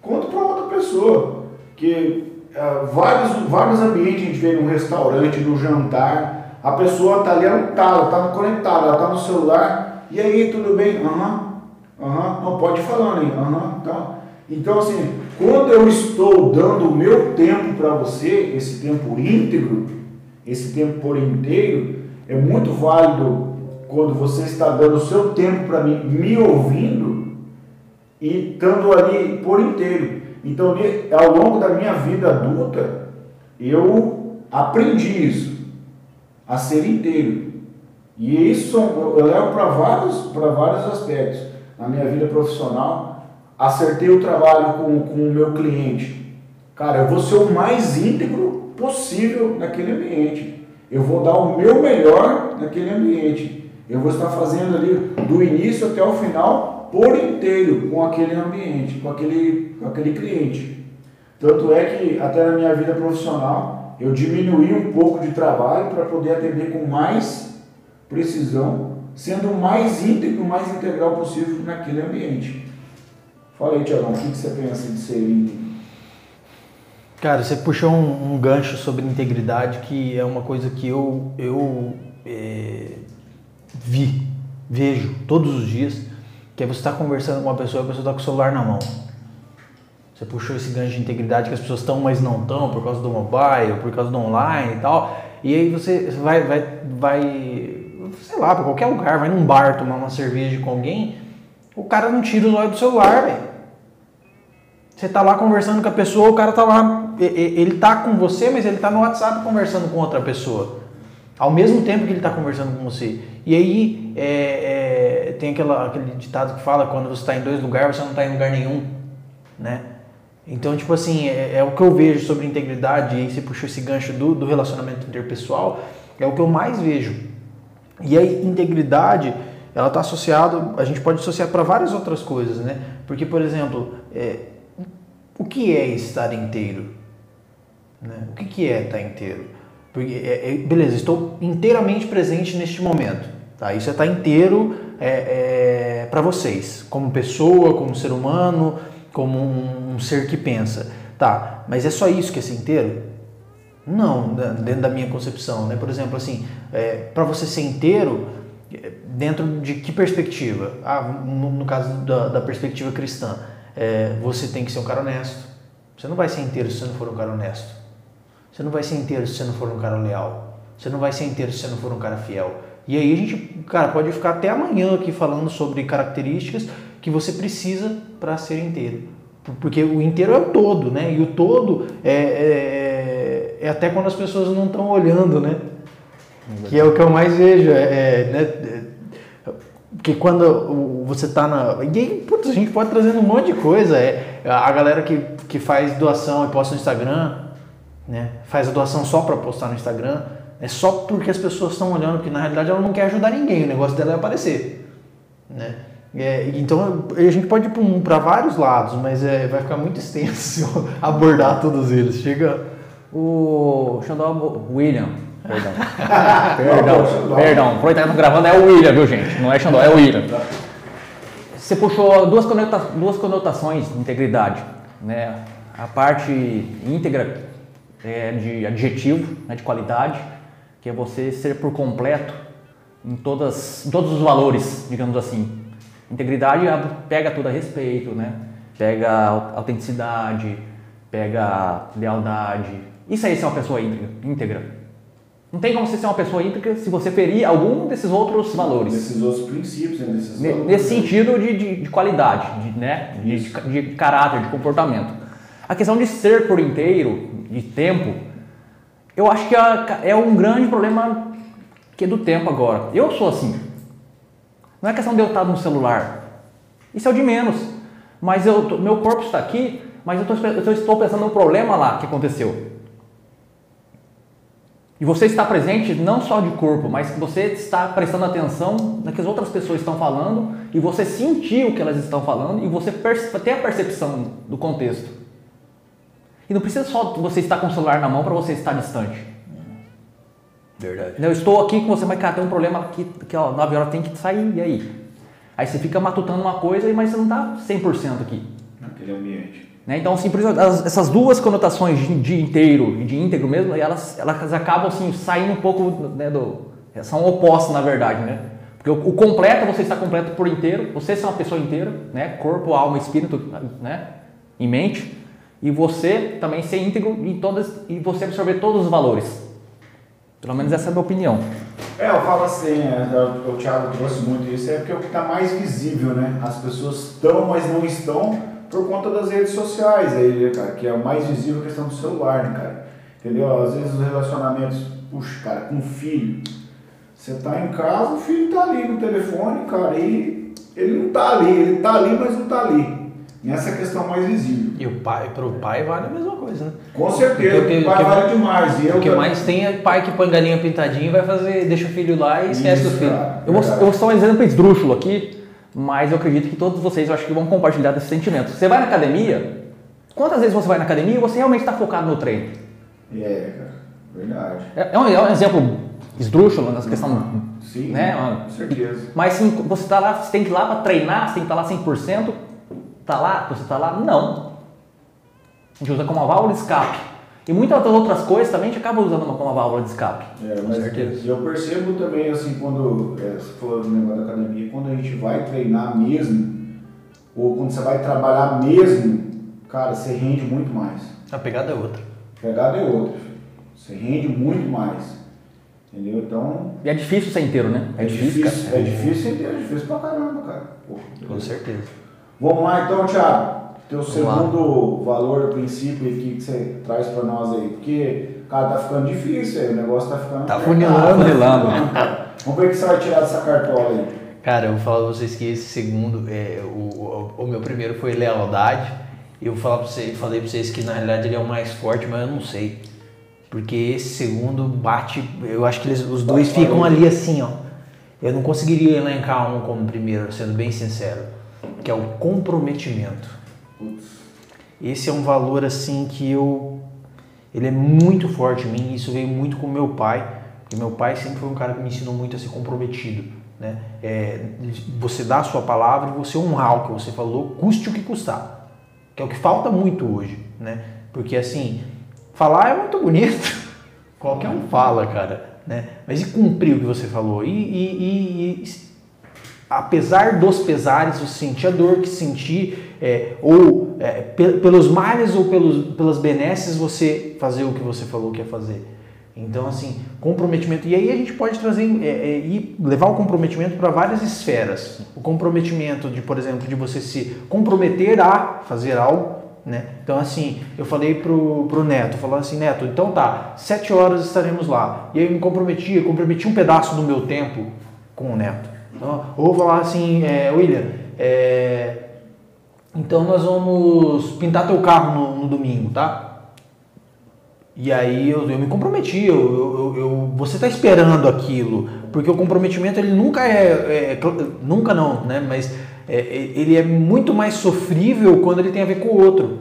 quanto para outra pessoa. Que uh, vários, vários ambientes a gente vê num restaurante, no jantar, a pessoa está ali, ela está, está conectada, ela está no celular, e aí, tudo bem? Aham, uhum, aham, uhum, não pode falando aí, aham, uhum, tá. Então, assim, quando eu estou dando o meu tempo para você, esse tempo íntegro, esse tempo por inteiro, é muito válido quando você está dando o seu tempo para mim, me ouvindo e estando ali por inteiro. Então, ao longo da minha vida adulta, eu aprendi isso, a ser inteiro. E isso eu levo para vários, vários aspectos. Na minha vida profissional, acertei o trabalho com, com o meu cliente. Cara, eu vou ser o mais íntegro possível naquele ambiente. Eu vou dar o meu melhor naquele ambiente. Eu vou estar fazendo ali do início até o final por inteiro com aquele ambiente, com aquele, com aquele cliente. Tanto é que até na minha vida profissional eu diminuí um pouco de trabalho para poder atender com mais precisão, sendo o mais íntegro, mais integral possível naquele ambiente. Fala aí, Tiagão, o que você pensa de ser íntegro? Cara, você puxou um, um, gancho sobre integridade que é uma coisa que eu, eu é, vi, vejo todos os dias que é você estar tá conversando com uma pessoa e a pessoa está com o celular na mão. Você puxou esse gancho de integridade que as pessoas estão, mas não estão, por causa do mobile, por causa do online e tal. E aí você vai, vai, vai sei lá, para qualquer lugar, vai num bar tomar uma cerveja com alguém, o cara não tira os olhos do celular, velho. Você tá lá conversando com a pessoa, o cara tá lá, ele tá com você, mas ele tá no WhatsApp conversando com outra pessoa. Ao mesmo tempo que ele está conversando com você. E aí é, é, tem aquela, aquele ditado que fala quando você está em dois lugares, você não está em lugar nenhum, né? Então, tipo assim, é, é, o que eu vejo sobre integridade, e aí você puxou esse gancho do, do relacionamento interpessoal, é o que eu mais vejo. E aí, integridade, ela está associada, a gente pode associar para várias outras coisas, né? Porque, por exemplo, é, o que é estar inteiro? Né? O que, que é estar inteiro? Porque, é, é, beleza, estou inteiramente presente neste momento. Tá? Isso está inteiro é, é para vocês, como pessoa, como ser humano, como um, um, ser que pensa. Tá, mas é só isso que é ser inteiro? Não, dentro da minha concepção. Né? Por exemplo, assim, é, para você ser inteiro, dentro de que perspectiva? Ah, no, no caso da, da, perspectiva cristã, é, você tem que ser um cara honesto. Você não vai ser inteiro se você não for um cara honesto. Você não vai ser inteiro se você não for um cara leal. Você não vai ser inteiro se você não for um cara fiel. E aí a gente, cara, pode ficar até amanhã aqui falando sobre características que você precisa para ser inteiro. Porque o inteiro é o todo, né? E o todo é, é, é até quando as pessoas não estão olhando, né? Que é o que eu mais vejo. É, é né? Porque quando você está na. E aí, putz, a gente pode trazer um monte de coisa. É, a galera que, que faz doação e posta no Instagram, né? Faz a doação só para postar no Instagram, é só porque as pessoas estão olhando, que na realidade ela não quer ajudar ninguém, o negócio dela é aparecer, né? É, então a gente pode ir para vários lados, mas é, vai ficar muito extenso abordar todos eles. Chega o Xandó William. Perdão. perdão, perdão. Que estamos gravando, é o William, viu gente? Não é Xandó, é o William. Você puxou duas, conota duas conotações de integridade. Né? A parte íntegra é, de adjetivo, né, de qualidade, que é você ser por completo em, todas, em todos os valores, digamos assim. Integridade pega tudo a respeito, né? pega autenticidade, pega lealdade. Isso aí é ser uma pessoa íntegra. Não tem como você ser uma pessoa íntegra se você ferir algum desses outros valores. Desses outros princípios, né? Desses Nesse sentido de, de, de qualidade, de, né? De, de, caráter, de comportamento. A questão de ser por inteiro, de tempo, eu acho que é, um grande problema que é do tempo agora. Eu sou assim. Não é questão de eu estar no celular. Isso é o de menos. Mas eu, meu corpo está aqui, mas eu, tô, eu estou pensando no problema lá que aconteceu. E você está presente não só de corpo, mas você está prestando atenção no que as outras pessoas estão falando e você sentir o que elas estão falando e você ter a percepção do contexto. E não precisa só você estar com o celular na mão para você estar distante. Verdade. Eu estou aqui com você, mas cara, tem um problema aqui, que ó, 9 horas tem que sair, e aí? Aí você fica matutando uma coisa, mas você não está 100% aqui. Naquele ambiente. Né? Então, assim, essas duas conotações de, de inteiro e de íntegro mesmo, elas, elas acabam assim, saindo um pouco né, do. São opostas, na verdade, né? Porque o, o completo, você está completo por inteiro, você é uma pessoa inteira, né? Corpo, alma, espírito, né? E mente. E você também ser íntegro em todas e você absorver todos os valores. Pelo menos essa é a minha opinião. É, eu falo assim, é, o Thiago trouxe muito isso, é porque é o que está mais visível, né? As pessoas estão, mas não estão por conta das redes sociais aí, cara, que é o mais visível a questão do celular, né, cara? Entendeu? Às vezes os relacionamentos, puxa, cara, com filho, você tá em casa, o filho tá ali no telefone, cara, e ele não tá ali, ele tá ali, mas não tá ali. Nessa é questão mais visível. E o pai, pro pai vale a mesma coisa, né? Com certeza, porque, o pai porque, vale demais. E o que mais tem é pai que põe galinha pintadinha e vai fazer, deixa o filho lá e esquece Isso, do filho. Cara, eu, vou, eu vou só um exemplo esdrúxulo aqui mas eu acredito que todos vocês eu acho que vão compartilhar desse sentimento. Você vai na academia, quantas vezes você vai na academia e você realmente está focado no treino? É, cara, verdade. É, é, um, é um exemplo esdrúxulo nessa questão. Uhum. Sim, né? com certeza. Mas sim, você está lá, você tem que ir lá para treinar, você tem que estar tá lá 100%, tá lá, você está lá? Não. A gente usa como uma válvula de escape. E muitas outras coisas também a gente acaba usando uma, uma válvula de escape. É, mas certeza. eu percebo também, assim, quando é, você falou do negócio da academia, quando a gente vai treinar mesmo, ou quando você vai trabalhar mesmo, cara, você rende muito mais. A pegada é outra. A pegada é outra. Você rende muito mais. Entendeu? Então. E é difícil ser inteiro, né? É, é difícil, difícil É difícil ser inteiro, é difícil pra caramba, cara. Com certeza. Vamos lá então, Thiago. Teu segundo lá. valor, princípio aqui que você traz para nós aí, porque, cara, tá ficando difícil aí, o negócio tá ficando. Tá funilando, funilando. Vamos ver o que você vai tirar dessa cartola aí. Cara, eu vou falar pra vocês que esse segundo, é, o, o, o meu primeiro foi lealdade. Eu vou falar pra vocês, falei pra vocês que na realidade ele é o mais forte, mas eu não sei. Porque esse segundo bate, eu acho que eles, os dois ficam ali assim, ó. Eu não conseguiria elencar um como primeiro, sendo bem sincero, que é o comprometimento. Esse é um valor assim que eu ele é muito forte em mim, isso veio muito com meu pai, porque meu pai sempre foi um cara que me ensinou muito a ser comprometido, né? É, você dá a sua palavra e você honrar o que você falou, custe o que custar, que é o que falta muito hoje, né? Porque assim, falar é muito bonito, qualquer um fala, cara, né? Mas e cumprir o que você falou? E, e, e, e apesar dos pesares, você sentir a dor que sentir, é, ou é, pelos males ou pelos, pelas benesses, você fazer o que você falou que ia fazer. Então, assim, comprometimento. E aí a gente pode trazer é, é, e levar o comprometimento para várias esferas. O comprometimento de, por exemplo, de você se comprometer a fazer algo. Né? Então, assim, eu falei pro, pro Neto, falando assim, Neto, então tá, sete horas estaremos lá. E aí eu me comprometi, eu comprometi um pedaço do meu tempo com o Neto. Então, ou falar assim, é, William, é, então nós vamos pintar teu carro no, no domingo, tá? E aí eu, eu me comprometi, eu, eu, eu você está esperando aquilo, porque o comprometimento ele nunca é, é nunca não, né? Mas é, ele é muito mais sofrível quando ele tem a ver com o outro,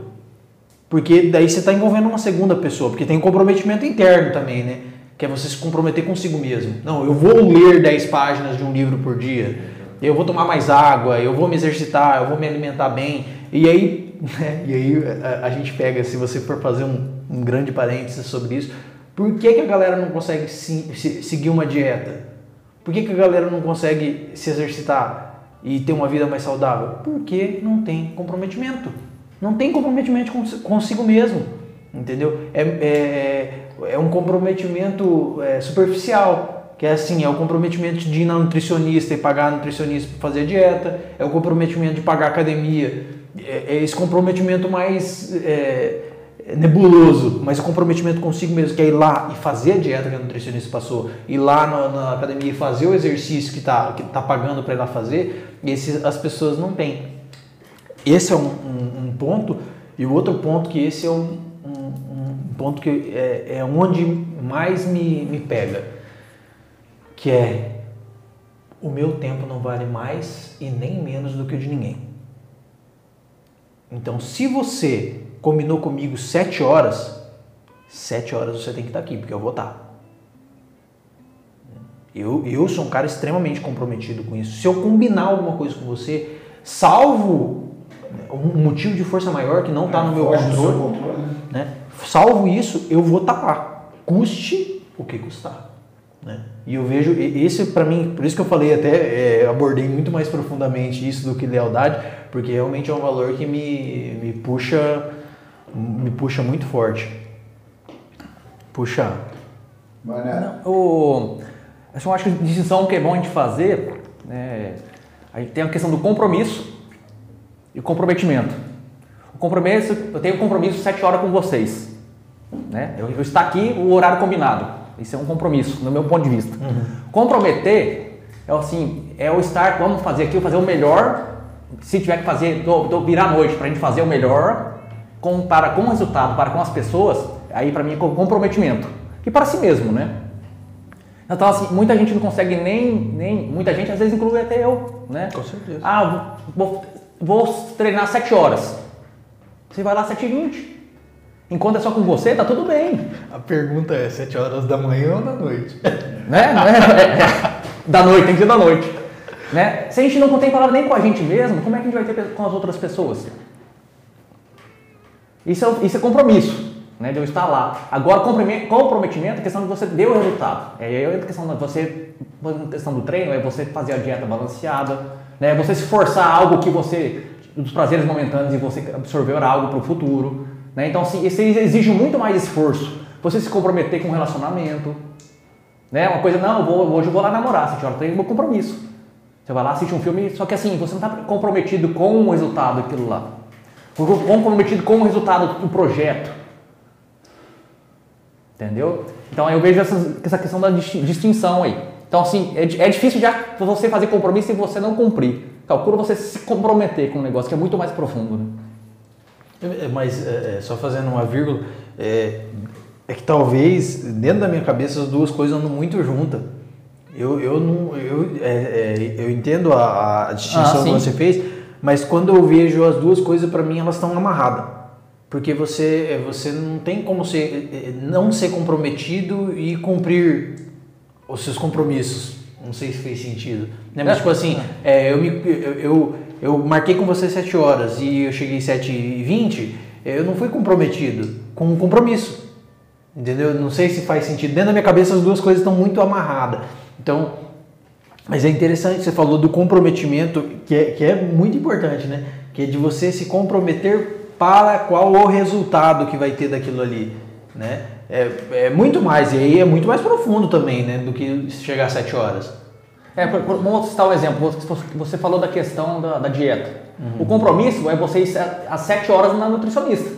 porque daí você está envolvendo uma segunda pessoa, porque tem um comprometimento interno também, né? Que é você se comprometer consigo mesmo. Não, eu vou ler 10 páginas de um livro por dia, eu vou tomar mais água, eu vou me exercitar, eu vou me alimentar bem. E aí, né, e aí a, gente pega, se você for fazer um, um grande parênteses sobre isso, por que, que a galera não consegue se, se, seguir uma dieta? Por que, que a galera não consegue se exercitar e ter uma vida mais saudável? Porque não tem comprometimento. Não tem comprometimento consigo mesmo. Entendeu? É, é, é um comprometimento é, superficial, que é assim, é o comprometimento de ir na nutricionista e pagar a nutricionista para fazer dieta, é o comprometimento de pagar academia, é, é esse comprometimento mais é, nebuloso, mas o comprometimento consigo mesmo, que é ir lá e fazer a dieta que a nutricionista passou, ir lá na, na academia e fazer o exercício que está que tá pagando para ir lá fazer, esse, as pessoas não têm. Esse é um, um, um ponto, e o outro ponto que esse é um, ponto que é, é onde mais me, me pega, que é o meu tempo não vale mais e nem menos do que o de ninguém. Então, se você combinou comigo sete horas, sete horas você tem que estar aqui, porque eu vou estar. Eu, eu sou um cara extremamente comprometido com isso. Se eu combinar alguma coisa com você, salvo um motivo de força maior que não está no meu controle, controle né? Né? salvo isso, eu vou estar lá. Custe o que custar. Né? E eu vejo, esse para mim, por isso que eu falei até, é, abordei muito mais profundamente isso do que lealdade, porque realmente é um valor que me, me puxa me puxa muito forte. Puxa. Não, o, eu acho que a distinção que é bom a gente fazer, é, a gente tem a questão do compromisso e o comprometimento. O compromisso, eu tenho compromisso sete horas com vocês. Né? Eu, eu estar aqui, o horário combinado. Isso é um compromisso, no meu ponto de vista. Uhum. Comprometer é assim, é o estar, vamos fazer aqui, fazer o melhor. Se tiver que fazer, do, do virar a noite para a gente fazer o melhor, com, para com o resultado, para com as pessoas, aí para mim é comprometimento. E para si mesmo, né? Então, assim, muita gente não consegue nem, nem. Muita gente, às vezes, inclui até eu, né? Com certeza. Ah, vou, vou treinar 7 horas. Você vai lá às 7h20. Enquanto é só com você, tá tudo bem. A pergunta é 7 horas da manhã ou da noite? Né? É, da noite, tem que ser da noite. Né? Se a gente não tem palavra nem com a gente mesmo, como é que a gente vai ter com as outras pessoas? Isso é, isso é compromisso, né? De eu estar lá. Agora, comprometimento é questão de você ter o resultado. É a questão de você, a questão do treino, é você fazer a dieta balanceada, né? Você se forçar algo que você, dos prazeres momentâneos e você absorver algo para o futuro. Né? Então, assim, isso exige muito mais esforço. Você se comprometer com um relacionamento. Né? Uma coisa, não, vou, hoje eu vou lá namorar, sete horas, tem um compromisso. Você vai lá, assiste um filme, só que assim, você não está comprometido com o resultado daquilo lá. Comprometido com o resultado do projeto. Entendeu? Então eu vejo essa, essa questão da distinção aí. Então, assim, é, é difícil já você fazer compromisso e você não cumprir. Calcula você se comprometer com um negócio que é muito mais profundo. Né? É, mas, é, é, só fazendo uma vírgula, é, é, que talvez dentro da minha cabeça as duas coisas andam muito juntas. Eu, eu, não, eu, é, é, eu entendo a, a distinção ah, que você fez, mas quando eu vejo as duas coisas, para mim elas estão amarradas. Porque você, você não tem como ser, não ser comprometido e cumprir os seus compromissos. Não sei se fez sentido. Né? Mas, tipo assim, eu, me, eu, eu eu marquei com você 7 horas e eu cheguei 7 e 20, eu não fui comprometido com um compromisso. Entendeu? Não sei se faz sentido. Dentro da minha cabeça as duas coisas estão muito amarradas. Então, mas é interessante, você falou do comprometimento, que é, que é muito importante, né? Que é de você se comprometer para qual o resultado que vai ter daquilo ali, né? É, é muito mais, e aí é muito mais profundo também, né? Do que chegar às 7 horas. É, vamos citar um exemplo. Você falou da questão da, da dieta. Uhum. O compromisso é você ir às 7 horas na nutricionista.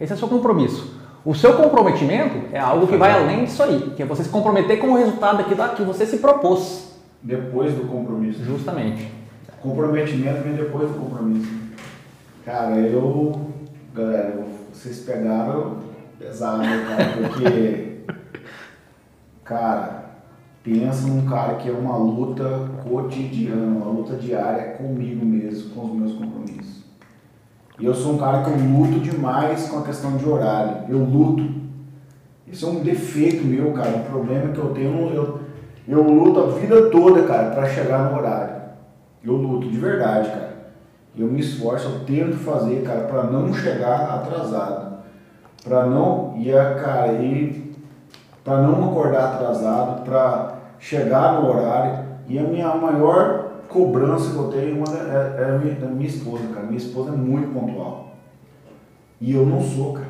Esse é o seu compromisso. O seu comprometimento é algo que vai além disso aí, que é você se comprometer com o resultado daquilo que você se propôs. Depois do compromisso. Justamente. Comprometimento vem depois do compromisso. Cara, eu. Galera, vocês pegaram pesado, cara, porque. Cara, pensa num cara que é uma luta cotidiana, uma luta diária comigo mesmo, com os meus compromissos. E eu sou um cara que eu luto demais com a questão de horário. Eu luto. Isso é um defeito meu, cara. Um problema que eu tenho. Eu, eu luto a vida toda, cara, para chegar no horário. Eu luto de verdade, cara. Eu me esforço, eu tento fazer, cara, para não chegar atrasado. Para não. E, cara, e para não acordar atrasado, para chegar no horário. E a minha maior cobrança que eu tenho é, é a minha, da minha esposa, cara. Minha esposa é muito pontual. E eu não sou, cara.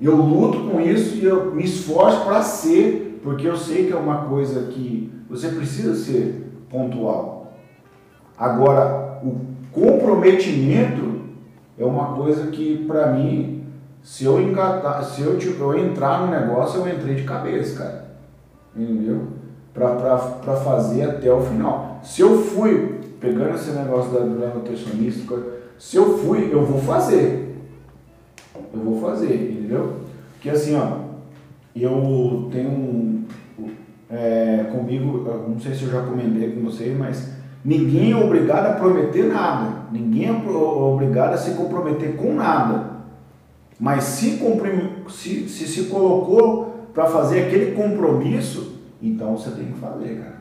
Eu luto com isso e eu me esforço para ser, porque eu sei que é uma coisa que você precisa ser pontual. Agora, o comprometimento é uma coisa que, para mim, se eu engatar, se eu, tipo, eu entrar no negócio, eu entrei de cabeça, cara entendeu? Para fazer até o final. Se eu fui, pegando esse negócio da, da nutricionista, se eu fui, eu vou fazer. Eu vou fazer, entendeu? Que assim, ó, eu tenho um, é, comigo, não sei se eu já comentei com vocês, mas ninguém é obrigado a prometer nada. Ninguém é obrigado a se comprometer com nada. Mas se se, se, se colocou para fazer aquele compromisso, então você tem que fazer, cara.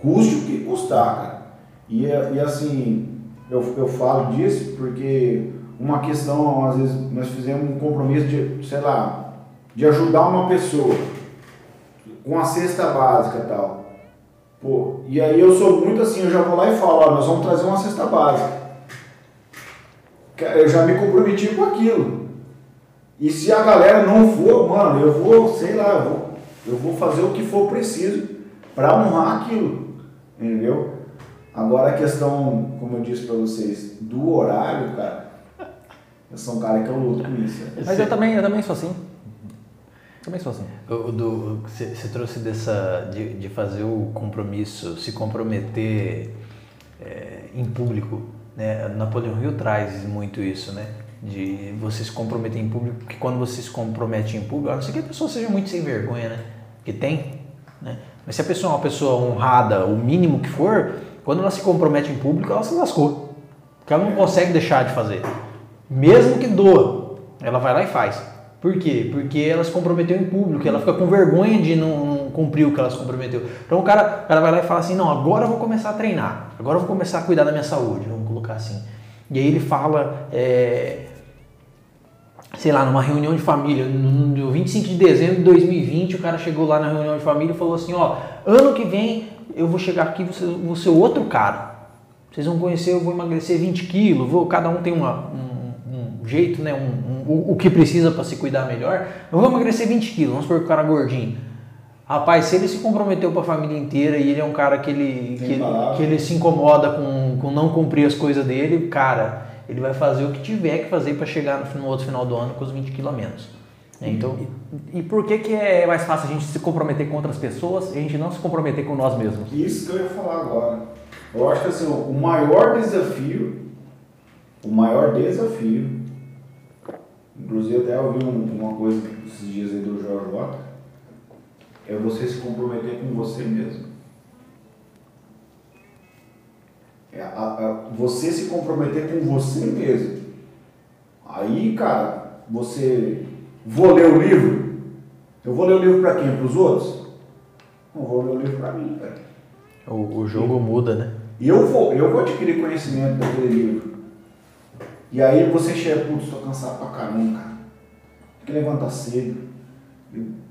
Custe o que custar, cara. E, é- e assim, eu, eu falo disso porque uma questão, às vezes, nós fizemos um compromisso de, sei lá, de ajudar uma pessoa com a cesta básica e tal. Pô, e aí eu sou muito assim, eu já vou lá e falo, ó, nós vamos trazer uma cesta básica. Eu já me comprometi com aquilo. E se a galera não for, mano, eu vou, sei lá, eu vou, eu vou fazer o que for preciso para honrar aquilo. Entendeu? Agora a questão, como eu disse para vocês, do horário, cara, eu sou um cara que eu luto com isso. né? Mas eu também, eu também sou assim. Também sou assim. O- do- Você você trouxe dessa de, de fazer o compromisso, se comprometer é, em público, né? Napoleão Hill traz muito isso, né? De você se comprometer em público, porque quando você se compromete em público, a não ser que a pessoa seja muito sem vergonha, né? Que tem, né? Mas se a pessoa é uma pessoa honrada, o mínimo que for, quando ela se compromete em público, ela se lascou. Porque ela não consegue deixar de fazer. Mesmo que doa, ela vai lá e faz. Por quê? Porque ela se comprometeu em público, ela fica com vergonha de não, não cumprir o que ela se comprometeu. Então o cara, o cara vai lá e fala assim: não, agora eu vou começar a treinar, agora eu vou começar a cuidar da minha saúde, vamos colocar assim. E aí ele fala, é, sei lá, numa reunião de família, no no 25 de dezembro de 2020, o cara chegou lá na reunião de família e falou assim: ó, ano que vem eu vou chegar aqui, você vou ser outro cara. Vocês vão conhecer, eu vou emagrecer 20 quilos, vou, cada um tem uma, um, um jeito, né? Um, um- o, que precisa para se cuidar melhor. Eu vou emagrecer 20 quilos, vamos supor que o cara é gordinho. Rapaz, se ele se comprometeu para a família inteira e ele é um cara que ele, que ele, que ele se incomoda com, com não cumprir as coisas dele, cara, ele vai fazer o que tiver que fazer para chegar no, no outro final do ano com os 20 quilos a menos. né? Então, E por que, que é mais fácil a gente se comprometer com outras pessoas e a gente não se comprometer com nós mesmos? Isso que eu ia falar agora. Eu acho que assim, o maior desafio, o maior desafio, inclusive até ouvi um- uma coisa esses dias aí do Jorge é você se comprometer com você mesmo. É a- a- você se comprometer com você mesmo. Aí, cara, você. Vou ler o livro? Eu vou ler o livro para quem? Para os outros? Não vou ler o livro para mim, cara. o, o jogo muda, né? E eu vou, eu vou adquirir conhecimento daquele livro. E aí você chega, putz, tô cansado pra caramba, cara. Tem que levantar cedo.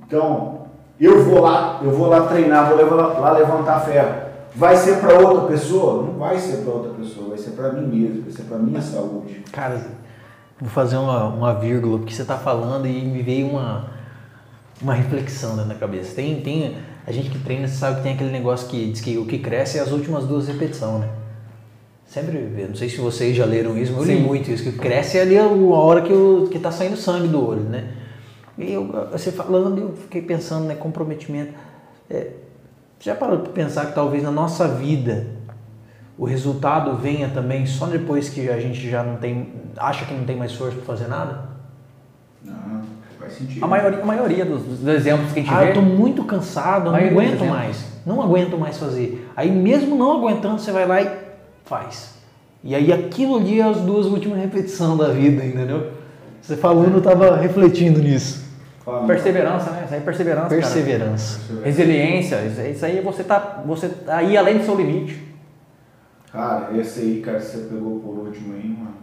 Então, eu vou lá, eu vou lá treinar, vou levar- lá levantar ferro. Vai ser para outra pessoa? Não vai ser para outra pessoa, vai ser para mim mesmo, vai ser para minha saúde. Cara, vou fazer uma, uma vírgula, porque você está falando e me veio uma, uma reflexão dentro da cabeça. Tem, tem, a gente que treina, sabe que tem aquele negócio que diz que o que cresce é as últimas duas repetições, né? Sempre, vê, não sei se vocês já leram isso, mas eu li muito isso, que cresce ali a hora que, o, que tá saindo sangue do olho, né? E eu, você falando, eu fiquei pensando, né, comprometimento. É, já parou para pensar que talvez na nossa vida o resultado venha também só depois que a gente já não tem, acha que não tem mais força para fazer nada? Não, faz sentido. A maioria, a maioria dos, dos exemplos que a gente Ah, vê. eu tô muito cansado, não aguento mais. Não aguento mais fazer. Aí mesmo não aguentando, você vai lá e faz. E aí aquilo ali é as duas últimas repetições da vida, entendeu? Você falando, eu tava refletindo nisso. Fala, Perseverança, né? Isso aí é perseverança. cara. Perseverança. Resiliência, isso aí- você tá, você tá aí além do seu limite. Cara, esse aí, cara, que você pegou por último aí, mano.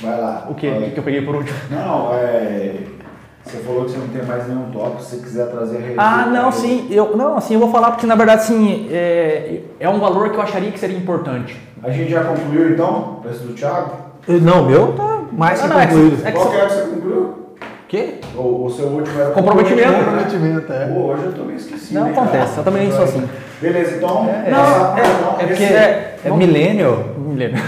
Vai lá. O que, fala aí. que eu peguei por último? Não, é. Você falou que você não tem mais nenhum tópico, se você quiser trazer a receita. Ah, não, aí. sim, eu, não, assim, eu vou falar porque na verdade, assim, é, é um valor que eu acharia que seria importante. A gente já concluiu então? O preço do Thiago? Não, o meu tá mais que Ah, não, é que- concluído. é que Qual que era que você concluiu? Quê? O, o seu último era Comprometimento. Comprometimento, é. Pô, hoje eu tô meio esquecido. Não hein, acontece, cara? eu também sou assim. Beleza, então. É, Não, essa- é- então, É esse- porque é- é, millennial. Me lembro.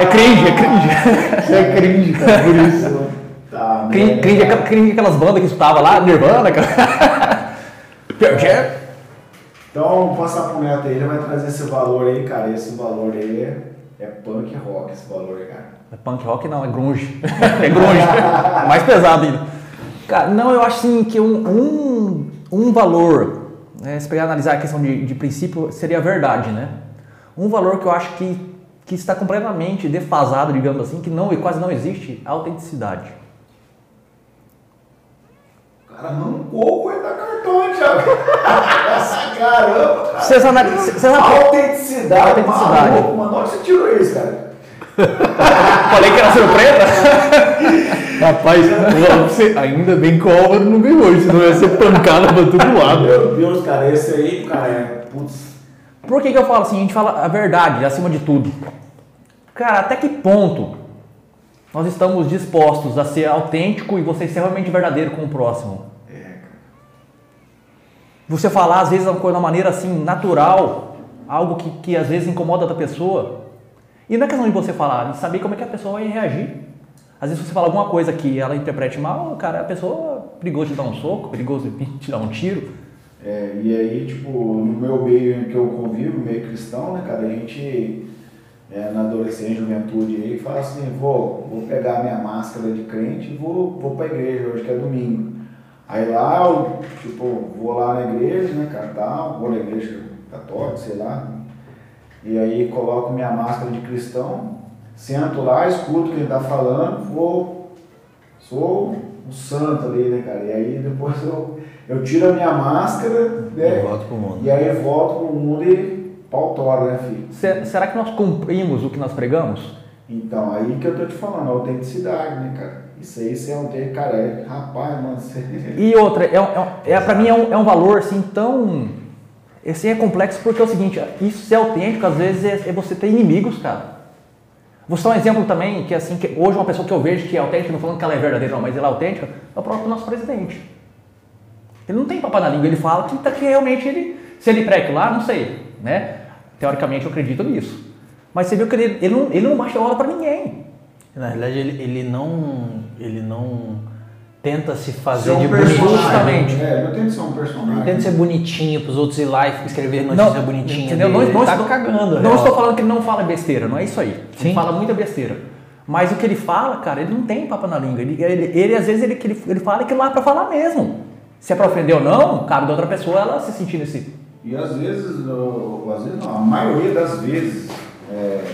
é cringe, é cringe. Você é cringe, cara, por isso. Tá, Cringe, cringe, é cringe é aquelas bandas que escutava lá, Nirvana, cara. Pearl Jam. Então, vamos passar pro Neto aí, ele vai trazer esse valor aí, cara. Esse valor aí é, é punk rock, esse valor aí, cara. É Punk rock não, é grunge. É grunge. Mais pesado ainda. Cara, não, eu acho assim que um, um, um valor, né, se pegar analisar a questão de, de princípio, seria a verdade, né? Um valor que eu acho que, que está completamente defasado, digamos assim, que não, quase não existe, a autenticidade. Cara, pouco é da cartão, Thiago. Essa caramba, cara. Vocês analisam. Vocês Autenticidade, Autenticidade. maluco, mano. Onde você tirou isso, cara? Falei que era surpresa? Rapaz, você, ainda bem que o Álvaro não veio hoje, senão ia ser pancada pra todo lado. Meu Deus, cara, esse aí, cara, é. Putz. Por que, que eu falo assim? A gente fala a verdade acima de tudo. Cara, até que ponto nós estamos dispostos a ser autêntico e você ser realmente verdadeiro com o próximo? É. Você falar, às vezes, uma coisa de uma maneira assim, natural, algo que, que às vezes incomoda outra pessoa. E não é questão de você falar, de saber como é que a pessoa vai reagir. Às vezes você fala alguma coisa que ela interprete mal, cara, a pessoa é perigoso de dar um soco, perigoso de te dar um tiro. É, e aí, tipo, no meu meio que eu convivo, meio cristão, né, cara, a gente, é, na adolescência, juventude aí, fala assim, vou, vou pegar minha máscara de crente e vou, vou pra igreja hoje, que é domingo. Aí lá, eu, tipo, vou lá na igreja, né, cara, tal, vou na igreja católica, sei lá, e aí coloco minha máscara de cristão, sento lá, escuto quem tá falando, vou, sou um santo ali, né, cara, e aí depois eu, eu tiro a minha máscara, né, E volto pro mundo. e aí volto pro mundo e pau tora, né, filho? Se- Será que nós cumprimos o que nós pregamos? Então, aí que eu tô te falando, a autenticidade, né, cara? Isso aí, você é um ter, cara, é, rapaz, mano, você... E outra, é, é, é, pra mim é um, é um valor assim tão. Assim é complexo porque é o seguinte, isso ser autêntico às vezes é, é você ter inimigos, cara. Vou citar um exemplo também, que assim, que hoje uma pessoa que eu vejo que é autêntica, não falando que ela é verdadeira, não, mas ela é autêntica, é o próprio nosso presidente. Ele não tem papo na língua, ele fala que, tá, que realmente ele. Se ele prega lá, não sei, né? Teoricamente eu acredito nisso. Mas você viu que ele, ele, não, ele não baixa a bola pra ninguém. Na realidade, ele, ele não. Ele não tenta se fazer um de personagem, bonitinho. justamente. É, não que ser um personagem. Não tenta ser bonitinho pros outros ir lá e escrever notícia bonitinha. entendeu? dele. Não, não ele tá estou, cagando. Não estou falando que ele não fala besteira, não é isso aí. Sim. Ele fala muita besteira. Mas o que ele fala, cara, ele não tem papo na língua. Ele, ele, ele, às vezes, ele, que ele, ele fala aquilo lá pra falar mesmo. Se é pra ofender ou não, cabe da outra pessoa ela se sentir nesse. E às vezes, eu- às vezes não, a maioria das vezes é,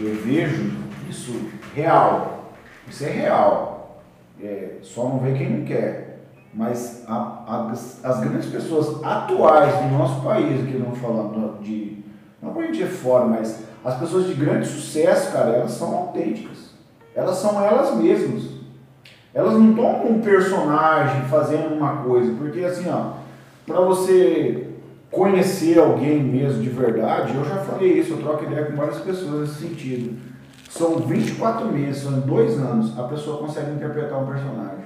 eu vejo isso real. Isso é real. É, só não vê quem não quer. Mas a- a- as grandes pessoas atuais do nosso país, aqui não falando de. Não pra gente ir fora, mas as pessoas de grande sucesso, cara, elas são autênticas. Elas são elas mesmas. Elas não com um personagem fazendo uma coisa, porque assim, ó, para você conhecer alguém mesmo de verdade, eu já falei isso, eu troco ideia com várias pessoas nesse sentido. São 24 meses, são dois anos, a pessoa consegue interpretar um personagem.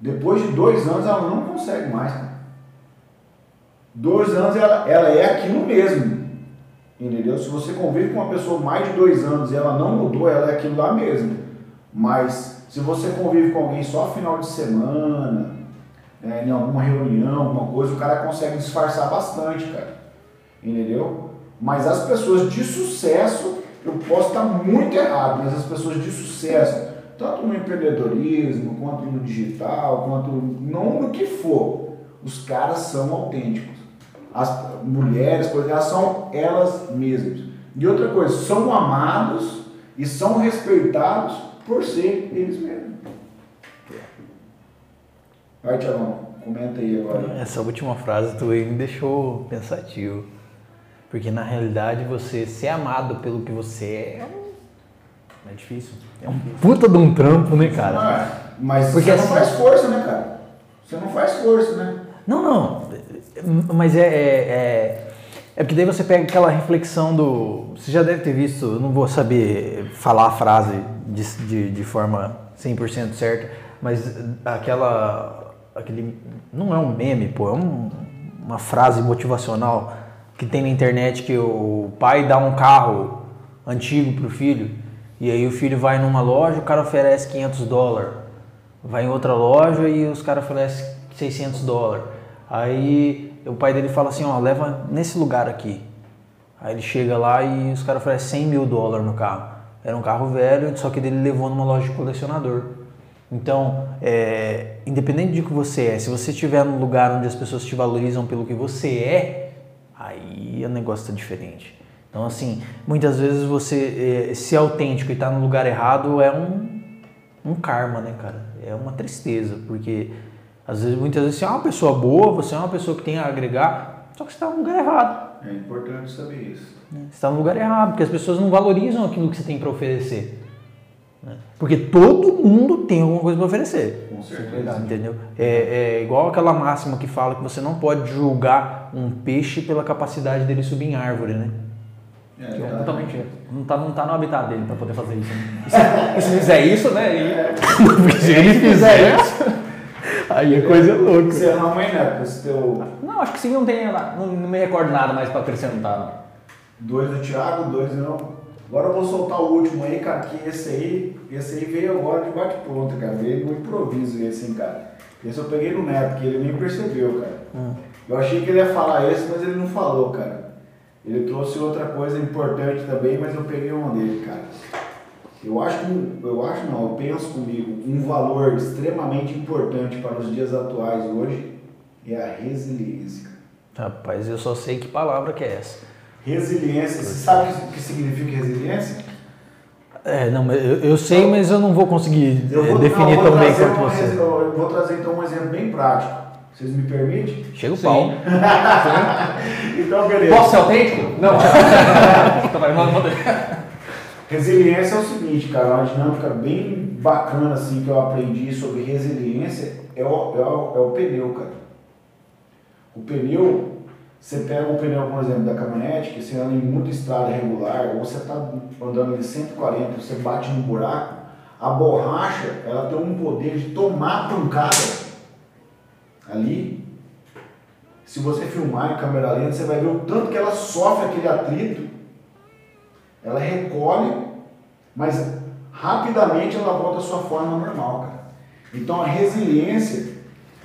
Depois de dois anos, ela não consegue mais. Dois anos, ela, ela é aquilo mesmo. Entendeu? Se você convive com uma pessoa mais de dois anos e ela não mudou, ela é aquilo lá mesmo. Mas se você convive com alguém só final de semana, né, em alguma reunião, alguma coisa, o cara consegue disfarçar bastante, cara. Entendeu? Mas as pessoas de sucesso, eu posso estar muito errado, mas as pessoas de sucesso, tanto no empreendedorismo, quanto no digital, quanto não no que for, os caras são autênticos. As mulheres, por exemplo, elas são elas mesmas. E outra coisa, são amados e são respeitados por ser eles mesmos. Vai, Tiagão, comenta aí agora. Essa última frase tu me deixou pensativo. Porque na realidade você ser amado pelo que você é é É difícil. é um puta de um trampo, né, cara? Ah, mas Porque você não assim- faz força, né, cara? Você não faz força, né? Não, não. Mas é, é, é. é porque daí você pega aquela reflexão do. Você já deve ter visto, eu não vou saber falar a frase de, de, de forma 100% certa, mas aquela. Aquele, não é um meme, pô, é um- uma frase motivacional que tem na internet que o pai dá um carro antigo pro filho e aí o filho vai numa loja, o cara oferece 500 dólares. Vai em outra loja e os caras oferecem 600 dólares. Aí o pai dele fala assim, ó, leva nesse lugar aqui. Aí ele chega lá e os caras oferecem 100 mil dólares no carro. Era um carro velho, só que ele levou numa loja de colecionador. Então, é, independente de que você é, se você estiver num lugar onde as pessoas te valorizam pelo que você é, aí o negócio está diferente. Então, assim, muitas vezes você é, ser autêntico e estar tá no lugar errado é um, um karma, né, cara? É uma tristeza, porque às vezes, muitas vezes você é uma pessoa boa, você é uma pessoa que tem a agregar, só que você está no lugar errado. É importante saber isso. Você está no lugar errado, porque as pessoas não valorizam aquilo que você tem para oferecer. Né? Porque todo mundo tem alguma coisa para oferecer. Com certeza. Entendeu? É, é, igual aquela máxima que fala que você não pode julgar um peixe pela capacidade dele subir em árvore, né? É, é totalmente. Não está não tá no habitat dele para poder fazer isso. Né? E se, fizer isso, né? E... se ele fizer isso. Aí é coisa louca. Você é uma mãe, né? Teu... Não, acho que sim, não tem. Não, não me recordo nada mais para acrescentar. Não. Dois do Thiago, dois não. Agora eu vou soltar o último aí, cara, que esse aí, esse aí veio agora de bate-pronto, cara. Veio no improviso esse, hein, cara. Esse eu peguei no neto, que ele nem percebeu, cara. Hum. Eu achei que ele ia falar esse, mas ele não falou, cara. Ele trouxe outra coisa importante também, mas eu peguei uma dele, cara. Eu acho, eu acho não, eu penso comigo, um valor extremamente importante para os dias atuais hoje é a resiliência. Rapaz, eu só sei que palavra que é essa. Resiliência, você sabe o que significa resiliência? É, não, eu, eu sei, mas eu não vou conseguir eu vou, definir não, tão bem quanto você. Eu vou trazer então um exemplo bem prático. Vocês me permitem? Chega o pau. então, beleza. Posso ser autêntico? Não. resiliência é o seguinte, cara, uma dinâmica bem bacana assim que eu aprendi sobre resiliência é o, é o, é o pneu, cara. O pneu, você pega um pneu, por exemplo, da caminhonete, que você anda em muita estrada regular, ou você está andando em 140, você bate num buraco, a borracha ela tem um poder de tomar pancada ali. Se você filmar em câmera lenta, você vai ver o tanto que ela sofre aquele atrito. Ela recolhe, mas rapidamente ela volta à sua forma normal, cara. Então a resiliência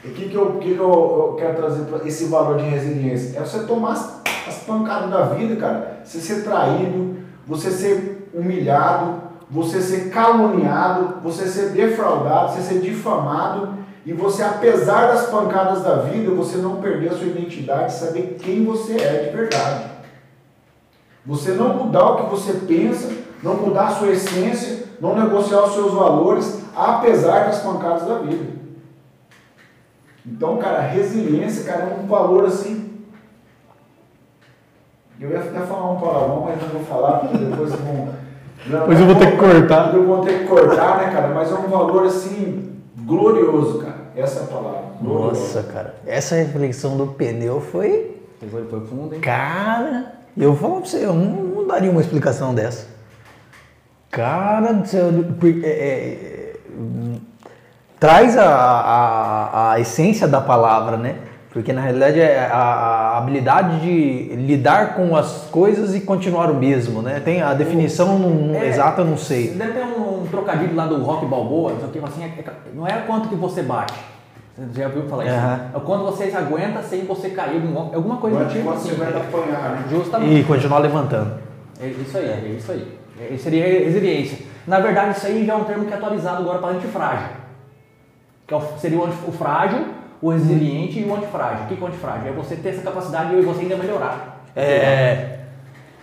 o que, que, eu, que, que eu, eu quero trazer para esse valor de resiliência? É você tomar as, as pancadas da vida, cara. Você ser traído, você ser humilhado, você ser caluniado, você ser defraudado, você ser difamado e você, apesar das pancadas da vida, você não perder a sua identidade, saber quem você é de verdade. Você não mudar o que você pensa, não mudar a sua essência, não negociar os seus valores, apesar das pancadas da vida. Então, cara, resiliência, cara, é um valor assim. Eu ia até falar um palavrão, mas não vou falar, porque depois vão. Depois eu vou ter que cortar. Eu vou ter que cortar, né, cara? Mas é um valor assim, glorioso, cara. Essa é a palavra. Glorioso. Nossa, cara. Essa reflexão do pneu foi. Foi, foi fundo, hein? Cara, eu vou falar pra você, eu não, não daria uma explicação dessa. Cara do céu. É, é, traz a, a, a essência da palavra, né? Porque na realidade é a, a, habilidade de lidar com as coisas e continuar o mesmo, né? Tem a definição não, é, exata, eu não sei. Deve ter um, um, trocadilho lá do rock balboa, não sei assim, é, é, não é quanto que você bate. Você já ouviu falar isso? Uhum. É quando você aguenta sem você cair, alguma coisa do tipo assim. Você vai apanhar, né? Justamente. E continuar levantando. É isso aí, é isso aí. É, seria resiliência. Na verdade, isso aí já é um termo que é atualizado agora para antifrágil que é seria o, o frágil, o resiliente e o antifrágil. O que é o antifrágil? É você ter essa capacidade de você ainda melhorar. É,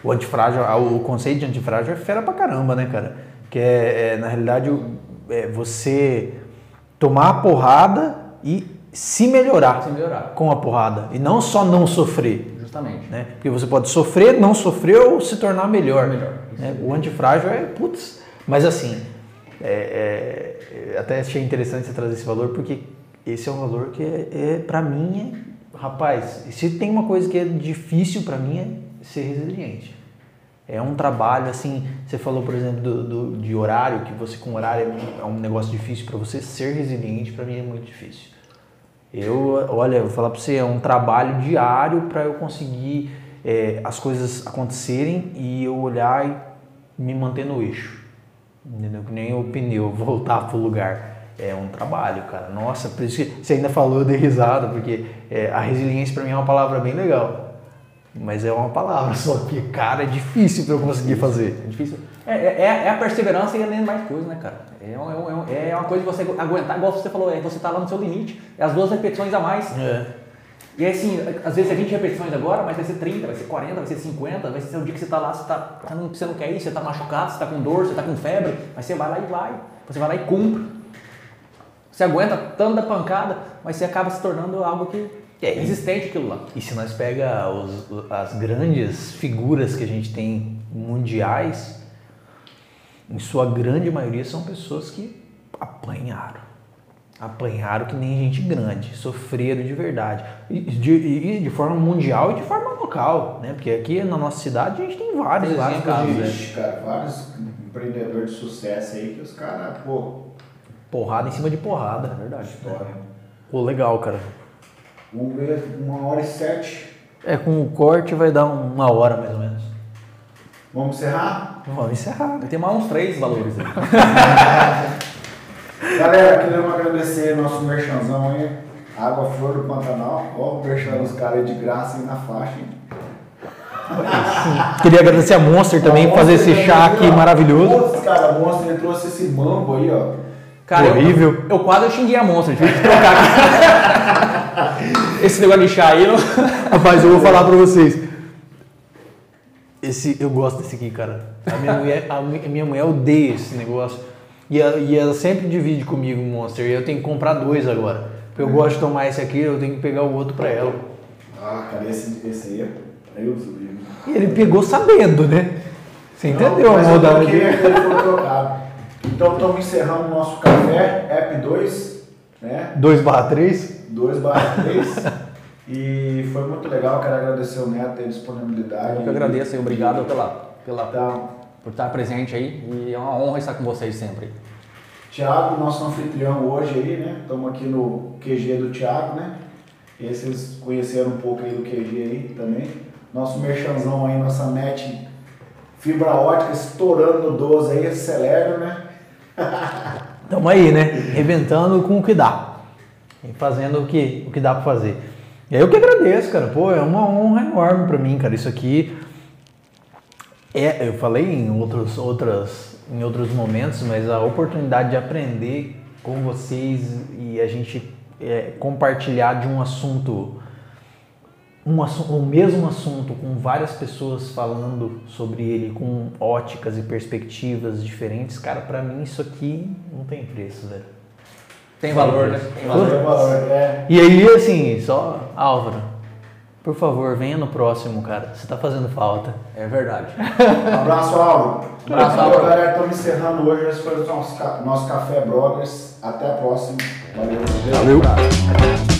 o antifrágil, o conceito de antifrágil é fera pra caramba, né, cara? Que é, é na realidade, é você tomar a porrada e se melhorar, se melhorar com a porrada. E não só não sofrer. Justamente. Né? Porque você pode sofrer, não sofrer ou se tornar melhor. melhor. Né? O antifrágil é, putz, mas assim, é, é, até achei interessante você trazer esse valor, porque esse é um valor que, é, é para mim, é, rapaz, se tem uma coisa que é difícil para mim é ser resiliente. É um trabalho, assim, você falou, por exemplo, do, do de horário, que você com horário é um, negócio difícil para você, ser resiliente para mim é muito difícil. Eu, olha, vou falar para você, é um trabalho diário para eu conseguir é, as coisas acontecerem e eu olhar e me manter no eixo. Entendeu? Que nem o pneu voltar pro lugar. É um trabalho, cara. Nossa, por isso que você ainda falou de risada, porque é, a resiliência para mim é uma palavra bem legal. Mas é uma palavra, só que, cara, é difícil pra eu conseguir fazer. É difícil. É, é, é a perseverança e além de mais coisa, né, cara? É, um, é, é uma coisa que você aguentar, igual você falou, é você tá lá no seu limite, é as duas repetições a mais. É. E aí, assim, às vezes é 20 repetições agora, mas vai ser 30, vai ser 40, vai ser 50, vai ser o dia que você tá lá, você, tá, você não quer ir, você tá machucado, você tá com dor, você tá com febre, mas você vai lá e vai. Você vai lá e cumpre. Você aguenta tanta pancada, mas você acaba se tornando algo que é resistente aquilo lá. E se nós pega os, as grandes figuras que a gente tem mundiais, em sua grande maioria são pessoas que apanharam. Apanharam que nem gente grande, sofreram de verdade. E de, de forma mundial e de forma local, né? Porque aqui na nossa cidade a gente tem vários, Tem vários casos. Ixi, cara, vários empreendedores de sucesso aí que os caras, pô, Porrada em cima de porrada. É verdade. história. Pô, legal, cara. Vamos ver, uma hora e sete. É, com o corte vai dar uma hora mais ou menos. Vamos encerrar? Vamos encerrar. Tem mais uns três valores aí. Galera, queremos agradecer nosso merchanzão aí. Água Flor do Pantanal. Ó, o merchan dos caras aí de graça aí na faixa, hein? Queria agradecer a Monster também por fazer esse chá aqui maravilhoso. Putz, cara, o Monster trouxe esse mambo aí, ó. Cara, eu- Horrível. Eu, quase xinguei a monstro, tive que trocar aqui. Esse negócio de chá aí, não... Rapaz, eu vou falar pra vocês. Esse, eu gosto desse aqui, cara. A minha mulher, a mi- minha mulher odeia esse negócio. E ela, e ela sempre divide comigo o Monster. E eu tenho que comprar dois agora. Porque eu gosto de tomar esse aqui, eu tenho que pegar o outro pra ela. Ah, cara, esse, esse aí é. Do livro. E ele pegou sabendo, né? Você entendeu a Não, mas eu modalidade? troquei, ele foi trocado. Então estamos encerrando o nosso café, app 2, né? 2 barra 3. 2 barra 3. e foi muito legal, quero agradecer o Neto a disponibilidade. Eu que agradeço e obrigado pela, pela, Tá. Por estar presente aí. E é uma honra estar com vocês sempre. Tiago, nosso anfitrião hoje aí, né? Estamos aqui no QG do Tiago, né? E vocês conheceram um pouco aí do QG aí também. Nosso merchanzão aí, nossa net fibra ótica estourando no 12 aí, acelera, né? Tamo aí, né? Reventando com o que dá. E fazendo o que, o que dá pra fazer. E aí eu que agradeço, cara. Pô, é uma honra enorme pra mim, cara. Isso aqui é, eu falei em outros, outras, em outros momentos, mas a oportunidade de aprender com vocês e a gente é, compartilhar de um assunto, um assu- o mesmo assunto com várias pessoas falando sobre ele com óticas e perspectivas diferentes, cara, pra mim isso aqui não tem preço, velho. Tem valor, né? Tem valor. Valor, valor, é. E aí, assim, só, Álvaro, por favor, venha no próximo, cara. Você tá fazendo falta. É verdade. Um abraço, Álvaro. Abraço, Valeu, Álvaro. galera. Estamos encerrando hoje. Esse foi o nosso, nosso Café Brothers. Até a próxima. Valeu. Valeu.